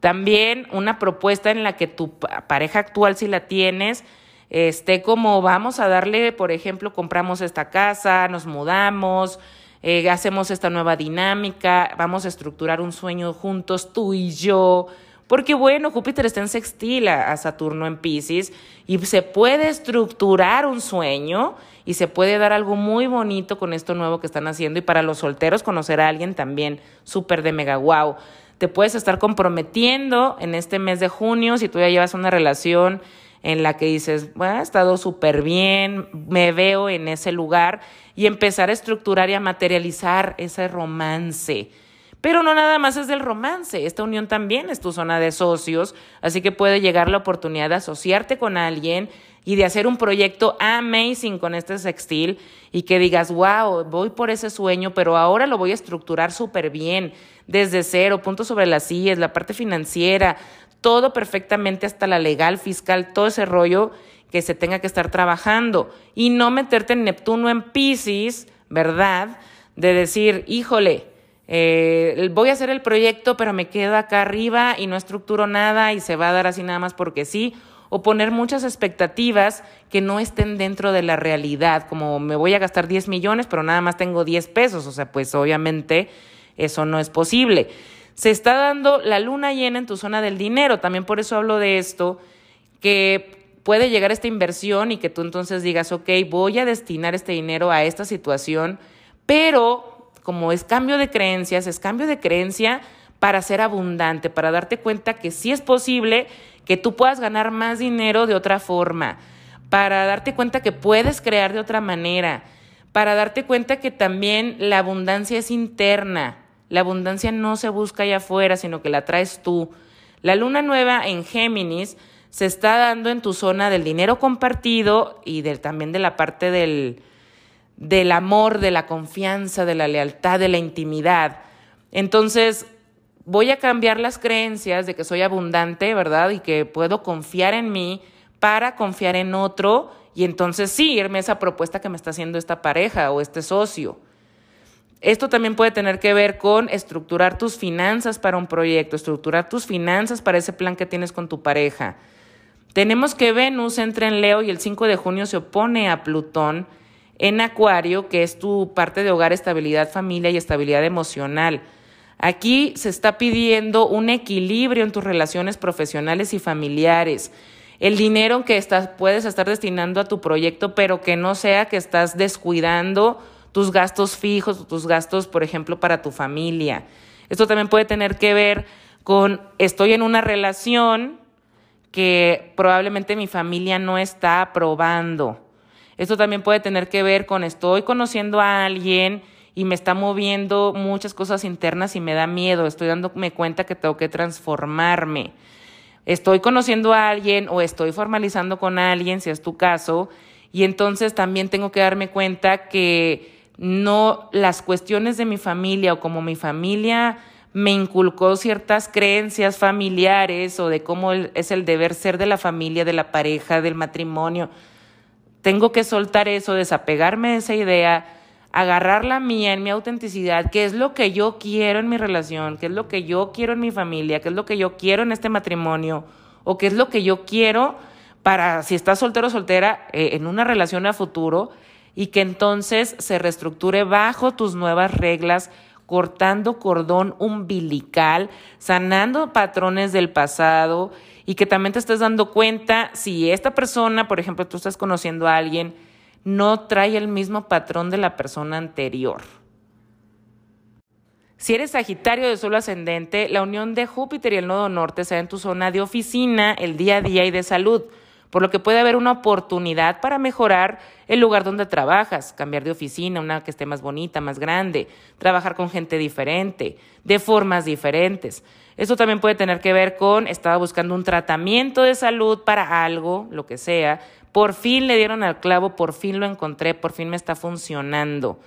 También una propuesta en la que tu pareja actual, si la tienes, esté como vamos a darle, por ejemplo, compramos esta casa, nos mudamos, eh, hacemos esta nueva dinámica, vamos a estructurar un sueño juntos, tú y yo. Porque bueno, Júpiter está en sextil a, Saturno en Pisces y se puede estructurar un sueño y se puede dar algo muy bonito con esto nuevo que están haciendo y para los solteros conocer a alguien también súper de mega wow. Te puedes estar comprometiendo en este mes de junio si tú ya llevas una relación en la que dices, bueno, ha estado súper bien, me veo en ese lugar y empezar a estructurar y a materializar ese romance. Pero no nada más es del romance, esta unión también es tu zona de socios, así que puede llegar la oportunidad de asociarte con alguien y de hacer un proyecto amazing con este sextil y que digas, wow, voy por ese sueño, pero ahora lo voy a estructurar súper bien, desde cero, puntos sobre las sillas, la parte financiera, todo perfectamente hasta la legal, fiscal, todo ese rollo que se tenga que estar trabajando y no meterte en Neptuno en Pisces, ¿verdad? De decir, híjole, eh, voy a hacer el proyecto, pero me quedo acá arriba y no estructuro nada y se va a dar así nada más porque sí, o poner muchas expectativas que no estén dentro de la realidad, como me voy a gastar 10 millones, pero nada más tengo 10 pesos, o sea, pues obviamente eso no es posible se está dando la luna llena en tu zona del dinero. También por eso hablo de esto, que puede llegar esta inversión y que tú entonces digas, ok, voy a destinar este dinero a esta situación, pero como es cambio de creencias, es cambio de creencia para ser abundante, para darte cuenta que sí es posible que tú puedas ganar más dinero de otra forma, para darte cuenta que puedes crear de otra manera, para darte cuenta que también la abundancia es interna, la abundancia no se busca allá afuera, sino que la traes tú. La luna nueva en Géminis se está dando en tu zona del dinero compartido y también de la parte del, del amor, de la confianza, de la lealtad, de la intimidad. Entonces, voy a cambiar las creencias de que soy abundante, ¿verdad? Y que puedo confiar en mí para confiar en otro y entonces sí irme a esa propuesta que me está haciendo esta pareja o este socio. Esto también puede tener que ver con estructurar tus finanzas para un proyecto, estructurar tus finanzas para ese plan que tienes con tu pareja. Tenemos que Venus entra en Leo y el 5 de junio se opone a Plutón en Acuario, que es tu parte de hogar, estabilidad, familia y estabilidad emocional. Aquí se está pidiendo un equilibrio en tus relaciones profesionales y familiares. El dinero que estás, puedes estar destinando a tu proyecto, pero que no sea que estás descuidando tus gastos fijos, tus gastos, por ejemplo, para tu familia. Esto también puede tener que ver con estoy en una relación que probablemente mi familia no está aprobando. Esto también puede tener que ver con estoy conociendo a alguien y me está moviendo muchas cosas internas y me da miedo, estoy dándome cuenta que tengo que transformarme. Estoy conociendo a alguien o estoy formalizando con alguien, si es tu caso, y entonces también tengo que darme cuenta que no las cuestiones de mi familia o como mi familia me inculcó ciertas creencias familiares o de cómo es el deber ser de la familia, de la pareja, del matrimonio. Tengo que soltar eso, desapegarme de esa idea, agarrar la mía en mi autenticidad, qué es lo que yo quiero en mi relación, qué es lo que yo quiero en mi familia, qué es lo que yo quiero en este matrimonio o qué es lo que yo quiero para si estás soltero o soltera eh, en una relación a futuro y que entonces se reestructure bajo tus nuevas reglas, cortando cordón umbilical, sanando patrones del pasado y que también te estés dando cuenta si esta persona, por ejemplo, tú estás conociendo a alguien, no trae el mismo patrón de la persona anterior. Si eres Sagitario de Solo Ascendente, la unión de Júpiter y el nodo norte será en tu zona de oficina, el día a día y de salud por lo que puede haber una oportunidad para mejorar el lugar donde trabajas, cambiar de oficina, una que esté más bonita, más grande, trabajar con gente diferente, de formas diferentes. Esto también puede tener que ver con, estaba buscando un tratamiento de salud para algo, lo que sea, por fin le dieron al clavo, por fin lo encontré, por fin me está funcionando.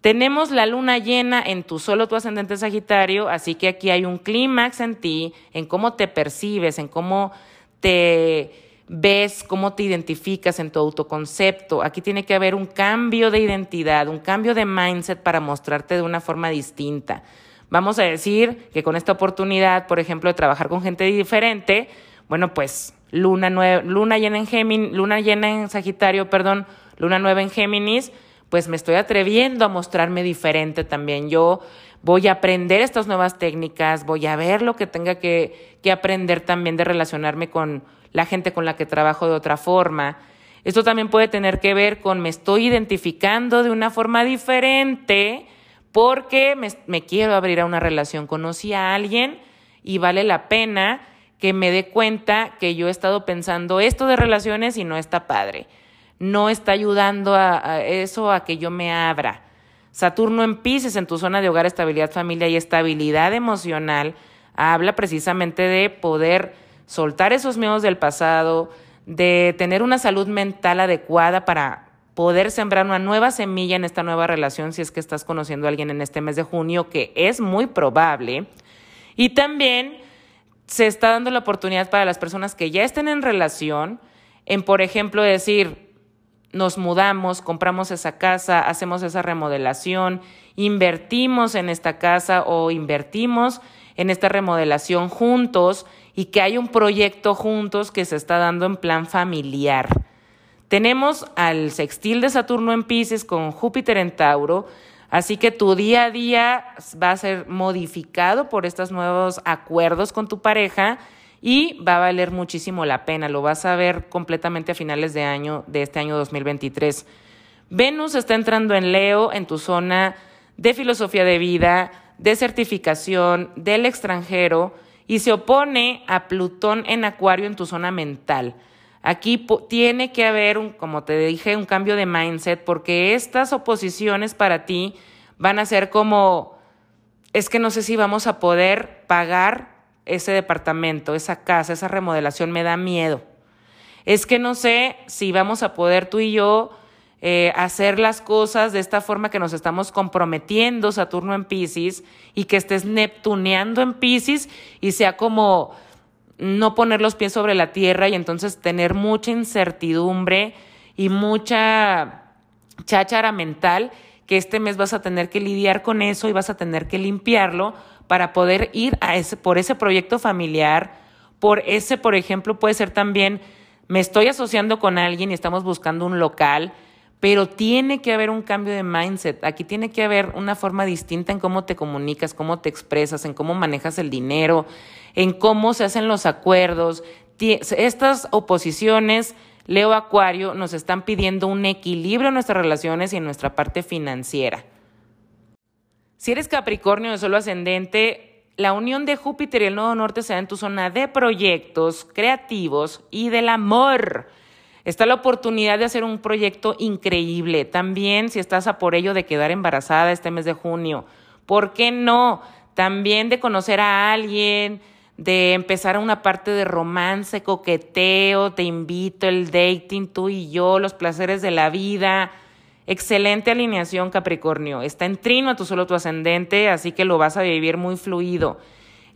Tenemos la luna llena en tu solo tu ascendente Sagitario, así que aquí hay un clímax en ti, en cómo te percibes, en cómo te ves, cómo te identificas en tu autoconcepto. Aquí tiene que haber un cambio de identidad, un cambio de mindset para mostrarte de una forma distinta. Vamos a decir que con esta oportunidad, por ejemplo, de trabajar con gente diferente, bueno, pues luna, luna llena en Géminis, luna llena en Sagitario, perdón, luna nueva en Géminis, pues me estoy atreviendo a mostrarme diferente también. Yo voy a aprender estas nuevas técnicas, voy a ver lo que tenga que, que aprender también de relacionarme con, la gente con la que trabajo de otra forma. Esto también puede tener que ver con me estoy identificando de una forma diferente porque me, quiero abrir a una relación. Conocí a alguien y vale la pena que me dé cuenta que yo he estado pensando esto de relaciones y no está padre. No está ayudando a, eso a que yo me abra. Saturno en Pisces, en tu zona de hogar, estabilidad, familia y estabilidad emocional, habla precisamente de poder soltar esos miedos del pasado, de tener una salud mental adecuada para poder sembrar una nueva semilla en esta nueva relación si es que estás conociendo a alguien en este mes de junio, que es muy probable. Y también se está dando la oportunidad para las personas que ya estén en relación, en, por ejemplo, decir, nos mudamos, compramos esa casa, hacemos esa remodelación, invertimos en esta casa o invertimos en esta remodelación juntos y que hay un proyecto juntos que se está dando en plan familiar. Tenemos al sextil de Saturno en Pisces con Júpiter en Tauro, así que tu día a día va a ser modificado por estos nuevos acuerdos con tu pareja y va a valer muchísimo la pena, lo vas a ver completamente a finales de año de este año 2023. Venus está entrando en Leo en tu zona de filosofía de vida, de certificación del extranjero y se opone a Plutón en Acuario en tu zona mental. Aquí tiene que haber, un, como te dije, un cambio de mindset porque estas oposiciones para ti van a ser como, es que no sé si vamos a poder pagar ese departamento, esa casa, esa remodelación, me da miedo. Es que no sé si vamos a poder tú y yo eh, hacer las cosas de esta forma que nos estamos comprometiendo, Saturno en Pisces, y que estés neptuneando en Pisces y sea como no poner los pies sobre la tierra y entonces tener mucha incertidumbre y mucha cháchara mental que este mes vas a tener que lidiar con eso y vas a tener que limpiarlo para poder ir a ese, por ese proyecto familiar, por ese, por ejemplo, puede ser también, me estoy asociando con alguien y estamos buscando un local, pero tiene que haber un cambio de mindset. Aquí tiene que haber una forma distinta en cómo te comunicas, cómo te expresas, en cómo manejas el dinero, en cómo se hacen los acuerdos. Estas oposiciones, Leo Acuario, nos están pidiendo un equilibrio en nuestras relaciones y en nuestra parte financiera. Si eres Capricornio de solo ascendente, la unión de Júpiter y el Nodo Norte se da en tu zona de proyectos creativos y del amor. Está la oportunidad de hacer un proyecto increíble. También si estás a por ello de quedar embarazada este mes de junio. ¿Por qué no? También de conocer a alguien, de empezar una parte de romance, coqueteo, te invito, el dating, tú y yo, los placeres de la vida. Excelente alineación, Capricornio. Está en trino a tu solo tu ascendente, así que lo vas a vivir muy fluido.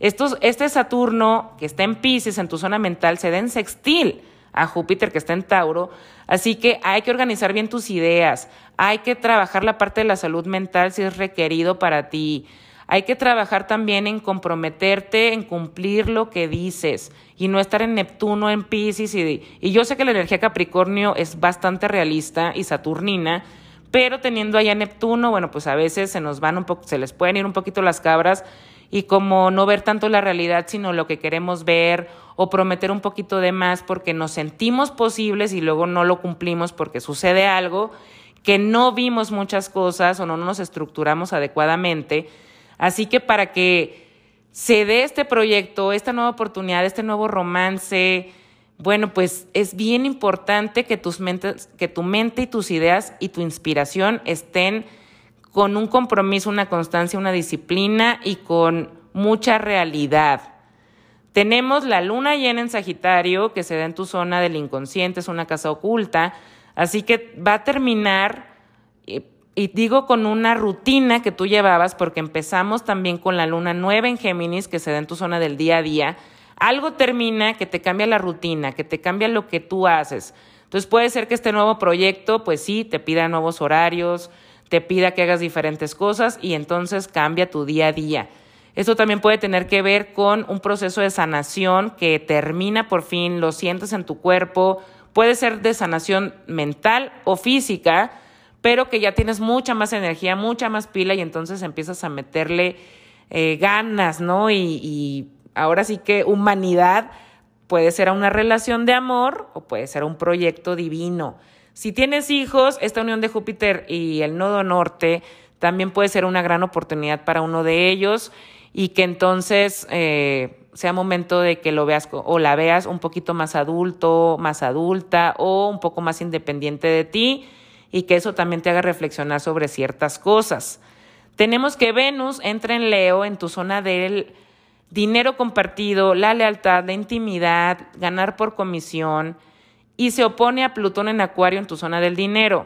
este Saturno, que está en Pisces, en tu zona mental, se da en sextil a Júpiter, que está en Tauro. Así que hay que organizar bien tus ideas. Hay que trabajar la parte de la salud mental si es requerido para ti. Hay que trabajar también en comprometerte, en cumplir lo que dices y no estar en Neptuno, en Pisces. Y, y yo sé que la energía Capricornio es bastante realista y saturnina, pero teniendo allá Neptuno, bueno, pues a veces se nos van un poco, se les pueden ir un poquito las cabras y como no ver tanto la realidad, sino lo que queremos ver o prometer un poquito de más porque nos sentimos posibles y luego no lo cumplimos porque sucede algo que no vimos muchas cosas o no nos estructuramos adecuadamente. Así que para que se dé este proyecto, esta nueva oportunidad, este nuevo romance, bueno, pues es bien importante que, tus mentes, que tu mente y tus ideas y tu inspiración estén con un compromiso, una constancia, una disciplina y con mucha realidad. Tenemos la luna llena en Sagitario, que se da en tu zona del inconsciente, es una casa oculta, así que va a terminar, eh, y digo con una rutina que tú llevabas, porque empezamos también con la luna nueva en Géminis, que se da en tu zona del día a día, algo termina que te cambia la rutina, que te cambia lo que tú haces. Entonces puede ser que este nuevo proyecto, pues sí, te pida nuevos horarios, te pida que hagas diferentes cosas y entonces cambia tu día a día. Esto también puede tener que ver con un proceso de sanación que termina por fin, lo sientes en tu cuerpo, puede ser de sanación mental o física, pero que ya tienes mucha más energía, mucha más pila y entonces empiezas a meterle eh, ganas, ¿no? y ahora sí que humanidad puede ser una relación de amor o puede ser un proyecto divino. Si tienes hijos, esta unión de Júpiter y el nodo norte también puede ser una gran oportunidad para uno de ellos y que entonces eh, sea momento de que lo veas o la veas un poquito más adulto, más adulta o un poco más independiente de ti y que eso también te haga reflexionar sobre ciertas cosas. Tenemos que Venus entra en Leo en tu zona del dinero compartido, la lealtad, la intimidad, ganar por comisión y se opone a Plutón en Acuario en tu zona del dinero.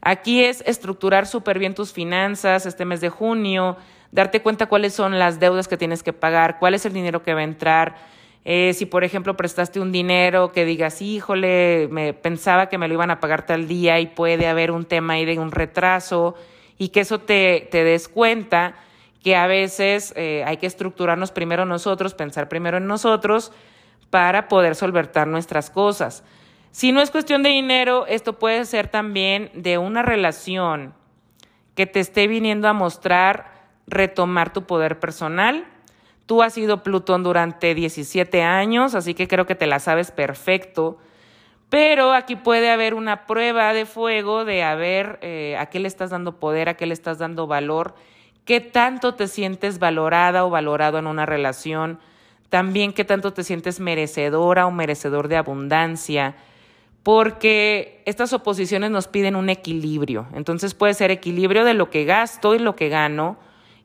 Aquí es estructurar súper bien tus finanzas este mes de junio, darte cuenta cuáles son las deudas que tienes que pagar, cuál es el dinero que va a entrar. Eh, si, por ejemplo, prestaste un dinero que digas, híjole, me pensaba que me lo iban a pagar tal día y puede haber un tema ahí de un retraso y que eso te, des cuenta que a veces eh, hay que estructurarnos primero nosotros, pensar primero en nosotros para poder solventar nuestras cosas. Si no es cuestión de dinero, esto puede ser también de una relación que te esté viniendo a mostrar retomar tu poder personal. Tú has sido Plutón durante 17 años, así que creo que te la sabes perfecto. Pero aquí puede haber una prueba de fuego de a ver eh, a qué le estás dando poder, a qué le estás dando valor qué tanto te sientes valorada o valorado en una relación, también qué tanto te sientes merecedora o merecedor de abundancia, porque estas oposiciones nos piden un equilibrio. Entonces puede ser equilibrio de lo que gasto y lo que gano,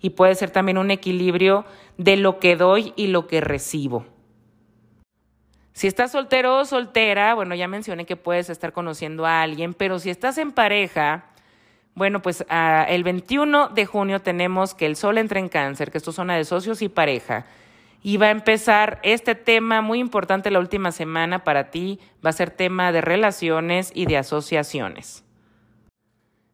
y puede ser también un equilibrio de lo que doy y lo que recibo. Si estás soltero o soltera, bueno, ya mencioné que puedes estar conociendo a alguien, pero si estás en pareja, bueno, pues ah, el 21 de junio tenemos que el Sol entra en cáncer, que es tu zona de socios y pareja. Y va a empezar este tema muy importante la última semana para ti, va a ser tema de relaciones y de asociaciones.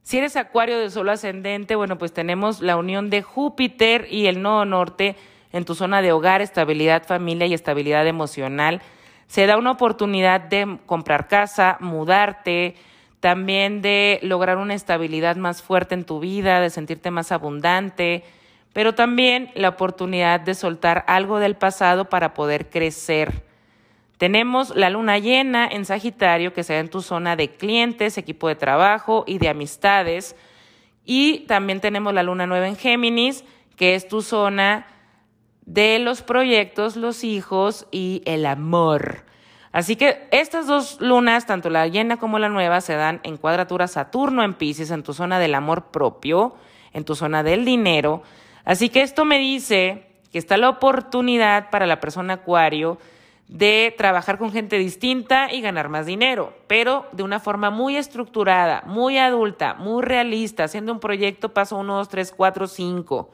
Si eres acuario de solo ascendente, bueno, pues tenemos la unión de Júpiter y el nodo norte en tu zona de hogar, estabilidad familia y estabilidad emocional. Se da una oportunidad de comprar casa, mudarte, también de lograr una estabilidad más fuerte en tu vida, de sentirte más abundante, pero también la oportunidad de soltar algo del pasado para poder crecer. Tenemos la luna llena en Sagitario que se da en tu zona de clientes, equipo de trabajo y de amistades. Y también tenemos la luna nueva en Géminis, que es tu zona de los proyectos, los hijos y el amor. Así que estas dos lunas, tanto la llena como la nueva, se dan en cuadratura Saturno en Pisces, en tu zona del amor propio, en tu zona del dinero, Así que esto me dice que está la oportunidad para la persona acuario de trabajar con gente distinta y ganar más dinero, pero de una forma muy estructurada, muy adulta, muy realista, haciendo un proyecto paso 1, 2, 3, 4, 5.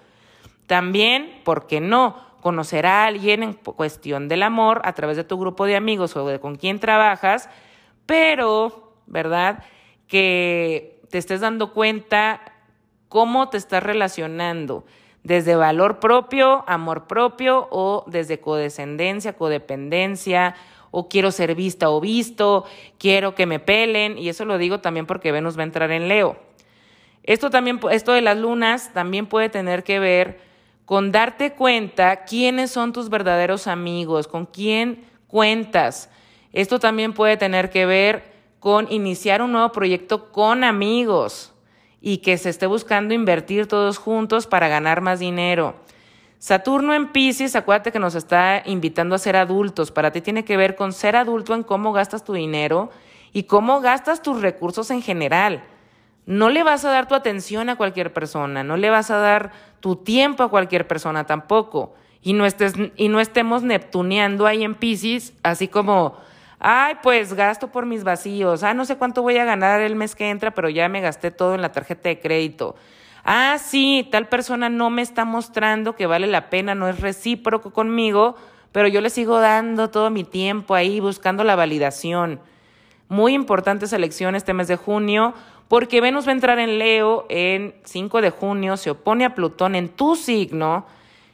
También, ¿por qué no? Conocer a alguien en cuestión del amor a través de tu grupo de amigos o de con quien trabajas, pero, ¿verdad? Que te estés dando cuenta cómo te estás relacionando desde valor propio, amor propio o desde codescendencia, codependencia o quiero ser vista o visto, quiero que me pelen y eso lo digo también porque Venus va a entrar en Leo. Esto también esto de las lunas también puede tener que ver con darte cuenta quiénes son tus verdaderos amigos, con quién cuentas. Esto también puede tener que ver con iniciar un nuevo proyecto con amigos y que se esté buscando invertir todos juntos para ganar más dinero. Saturno en Pisces, acuérdate que nos está invitando a ser adultos. Para ti tiene que ver con ser adulto en cómo gastas tu dinero y cómo gastas tus recursos en general. No le vas a dar tu atención a cualquier persona, no le vas a dar tu tiempo a cualquier persona tampoco. Y no, estés, y no estemos neptuneando ahí en Pisces, así como Ay, pues gasto por mis vacíos. Ah, no sé cuánto voy a ganar el mes que entra, pero ya me gasté todo en la tarjeta de crédito. Ah, sí, tal persona no me está mostrando que vale la pena, no es recíproco conmigo, pero yo le sigo dando todo mi tiempo ahí buscando la validación. Muy importante esa elección este mes de junio, porque Venus va a entrar en Leo en 5 de junio, se opone a Plutón en tu signo,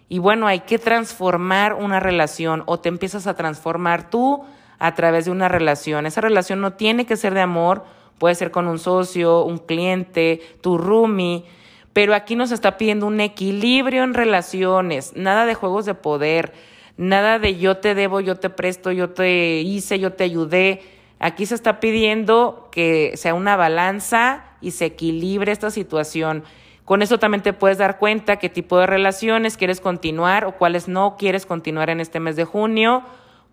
y bueno, hay que transformar una relación o te empiezas a transformar tú a través de una relación. Esa relación no tiene que ser de amor, puede ser con un socio, un cliente, tu roomie, pero aquí nos está pidiendo un equilibrio en relaciones, nada de juegos de poder, nada de yo te debo, yo te presto, yo te hice, yo te ayudé. Aquí se está pidiendo que sea una balanza y se equilibre esta situación. Con eso también te puedes dar cuenta qué tipo de relaciones quieres continuar o cuáles no quieres continuar en este mes de junio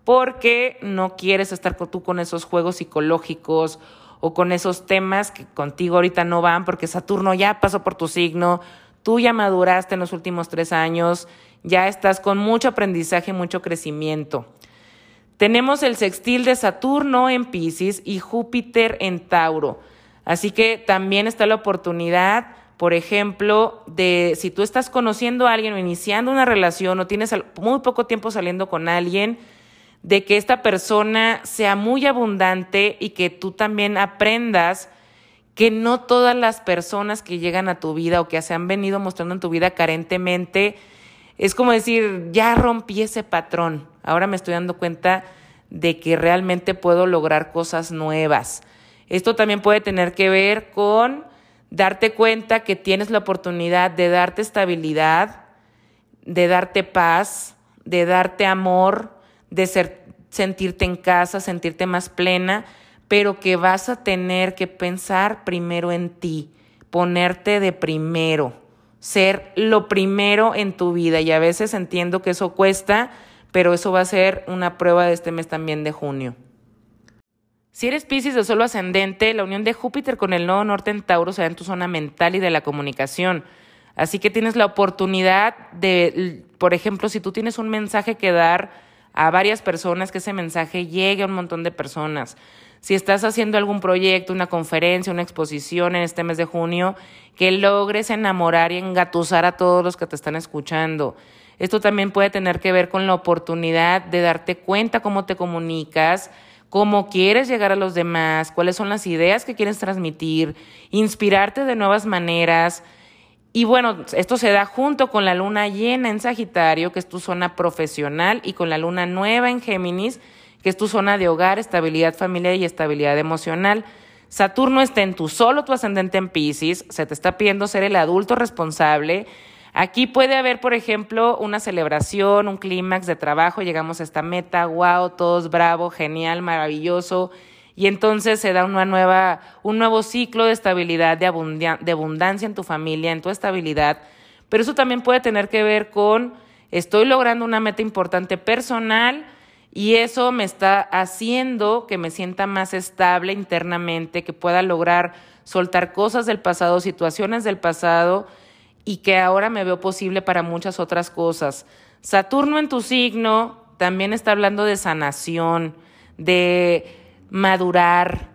porque no quieres estar tú con esos juegos psicológicos o con esos temas que contigo ahorita no van porque Saturno ya pasó por tu signo, tú ya maduraste en los últimos tres años, ya estás con mucho aprendizaje, mucho crecimiento. Tenemos el sextil de Saturno en Pisces y Júpiter en Tauro. Así que también está la oportunidad, por ejemplo, de si tú estás conociendo a alguien o iniciando una relación o tienes muy poco tiempo saliendo con alguien, de que esta persona sea muy abundante y que tú también aprendas que no todas las personas que llegan a tu vida o que se han venido mostrando en tu vida carentemente, es como decir, ya rompí ese patrón, ahora me estoy dando cuenta de que realmente puedo lograr cosas nuevas. Esto también puede tener que ver con darte cuenta que tienes la oportunidad de darte estabilidad, de darte paz, de darte amor, de ser, sentirte en casa, sentirte más plena, pero que vas a tener que pensar primero en ti, ponerte de primero, ser lo primero en tu vida. Y a veces entiendo que eso cuesta, pero eso va a ser una prueba de este mes también de junio. Si eres Pisces de solo ascendente, la unión de Júpiter con el nodo norte en Tauro se en tu zona mental y de la comunicación. Así que tienes la oportunidad de, por ejemplo, si tú tienes un mensaje que dar, a varias personas, que ese mensaje llegue a un montón de personas. Si estás haciendo algún proyecto, una conferencia, una exposición en este mes de junio, que logres enamorar y engatusar a todos los que te están escuchando. Esto también puede tener que ver con la oportunidad de darte cuenta cómo te comunicas, cómo quieres llegar a los demás, cuáles son las ideas que quieres transmitir, inspirarte de nuevas maneras. Y bueno, esto se da junto con la luna llena en Sagitario, que es tu zona profesional, y con la luna nueva en Géminis, que es tu zona de hogar, estabilidad familiar y estabilidad emocional. Saturno está en tu solo, tu ascendente en Pisces, se te está pidiendo ser el adulto responsable, Aquí puede haber, por ejemplo, una celebración, un clímax de trabajo, llegamos a esta meta, wow, todos bravo, genial, maravilloso, y entonces se da una nueva, un nuevo ciclo de estabilidad, de, de abundancia en tu familia, en tu estabilidad, pero eso también puede tener que ver con estoy logrando una meta importante personal y eso me está haciendo que me sienta más estable internamente, que pueda lograr soltar cosas del pasado, situaciones del pasado y que ahora me veo posible para muchas otras cosas. Saturno en tu signo también está hablando de sanación, de madurar,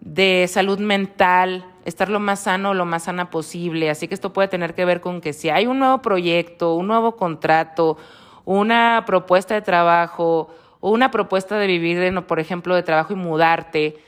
de salud mental, estar lo más sano, lo más sana posible. Así que esto puede tener que ver con que si hay un nuevo proyecto, un nuevo contrato, una propuesta de trabajo o una propuesta de vivir, por ejemplo, de trabajo y mudarte,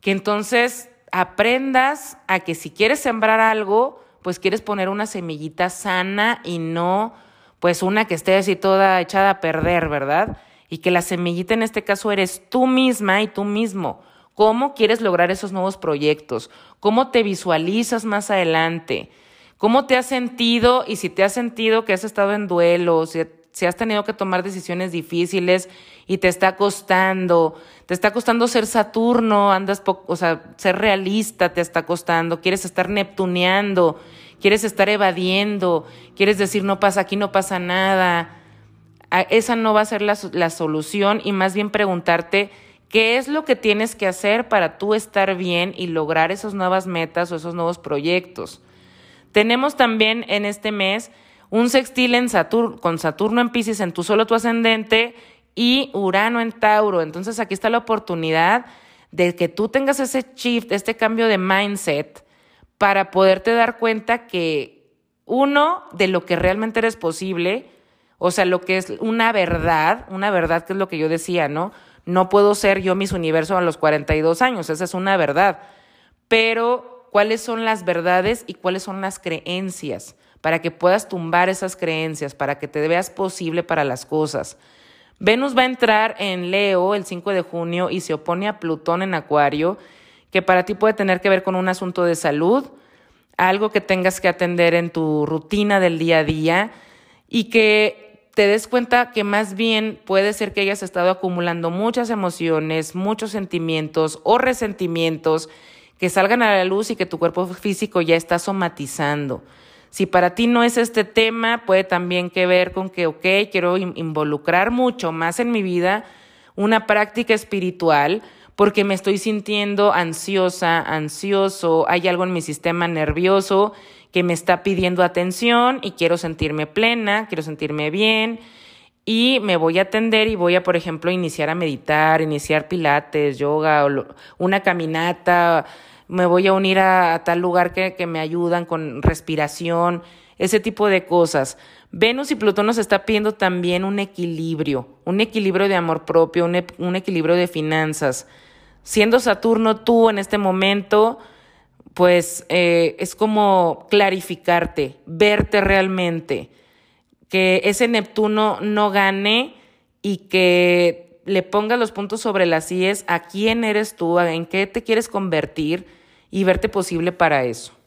que entonces aprendas a que si quieres sembrar algo, pues quieres poner una semillita sana y no pues una que esté así toda echada a perder, ¿verdad? Y que la semillita en este caso eres tú misma y tú mismo. ¿Cómo quieres lograr esos nuevos proyectos? ¿Cómo te visualizas más adelante? ¿Cómo te has sentido? Y si te has sentido que has estado en duelo, si, has tenido que tomar decisiones difíciles y te está costando, te está costando ser Saturno, andas, o sea, ser realista te está costando, quieres estar neptuneando quieres estar evadiendo, quieres decir no pasa aquí, no pasa nada. Esa no va a ser la, la solución y más bien preguntarte qué es lo que tienes que hacer para tú estar bien y lograr esas nuevas metas o esos nuevos proyectos. Tenemos también en este mes un sextil en Saturno, con Saturno en Pisces en tu solo tu ascendente y Urano en Tauro. Entonces aquí está la oportunidad de que tú tengas ese shift, este cambio de mindset para poderte dar cuenta que uno, de lo que realmente eres posible, o sea, lo que es una verdad, una verdad que es lo que yo decía, ¿no? No puedo ser yo mis universo a los 42 años, esa es una verdad. Pero, ¿cuáles son las verdades y cuáles son las creencias? Para que puedas tumbar esas creencias, para que te veas posible para las cosas. Venus va a entrar en Leo el 5 de junio y se opone a Plutón en Acuario que para ti puede tener que ver con un asunto de salud, algo que tengas que atender en tu rutina del día a día y que te des cuenta que más bien puede ser que hayas estado acumulando muchas emociones, muchos sentimientos o resentimientos que salgan a la luz y que tu cuerpo físico ya está somatizando. Si para ti no es este tema, puede también que ver con que, ok, quiero involucrar mucho más en mi vida una práctica espiritual, porque me estoy sintiendo ansiosa, ansioso, hay algo en mi sistema nervioso que me está pidiendo atención y quiero sentirme plena, quiero sentirme bien y me voy a atender y voy a, por ejemplo, iniciar a meditar, iniciar pilates, yoga, una caminata, me voy a unir a, tal lugar que, que me ayudan con respiración, ese tipo de cosas. Venus y Plutón nos está pidiendo también un equilibrio, un equilibrio de amor propio, un, un equilibrio de finanzas siendo Saturno tú en este momento, pues eh, es como clarificarte, verte realmente, que ese Neptuno no gane y que le pongas los puntos sobre las IES a quién eres tú, en qué te quieres convertir y verte posible para eso.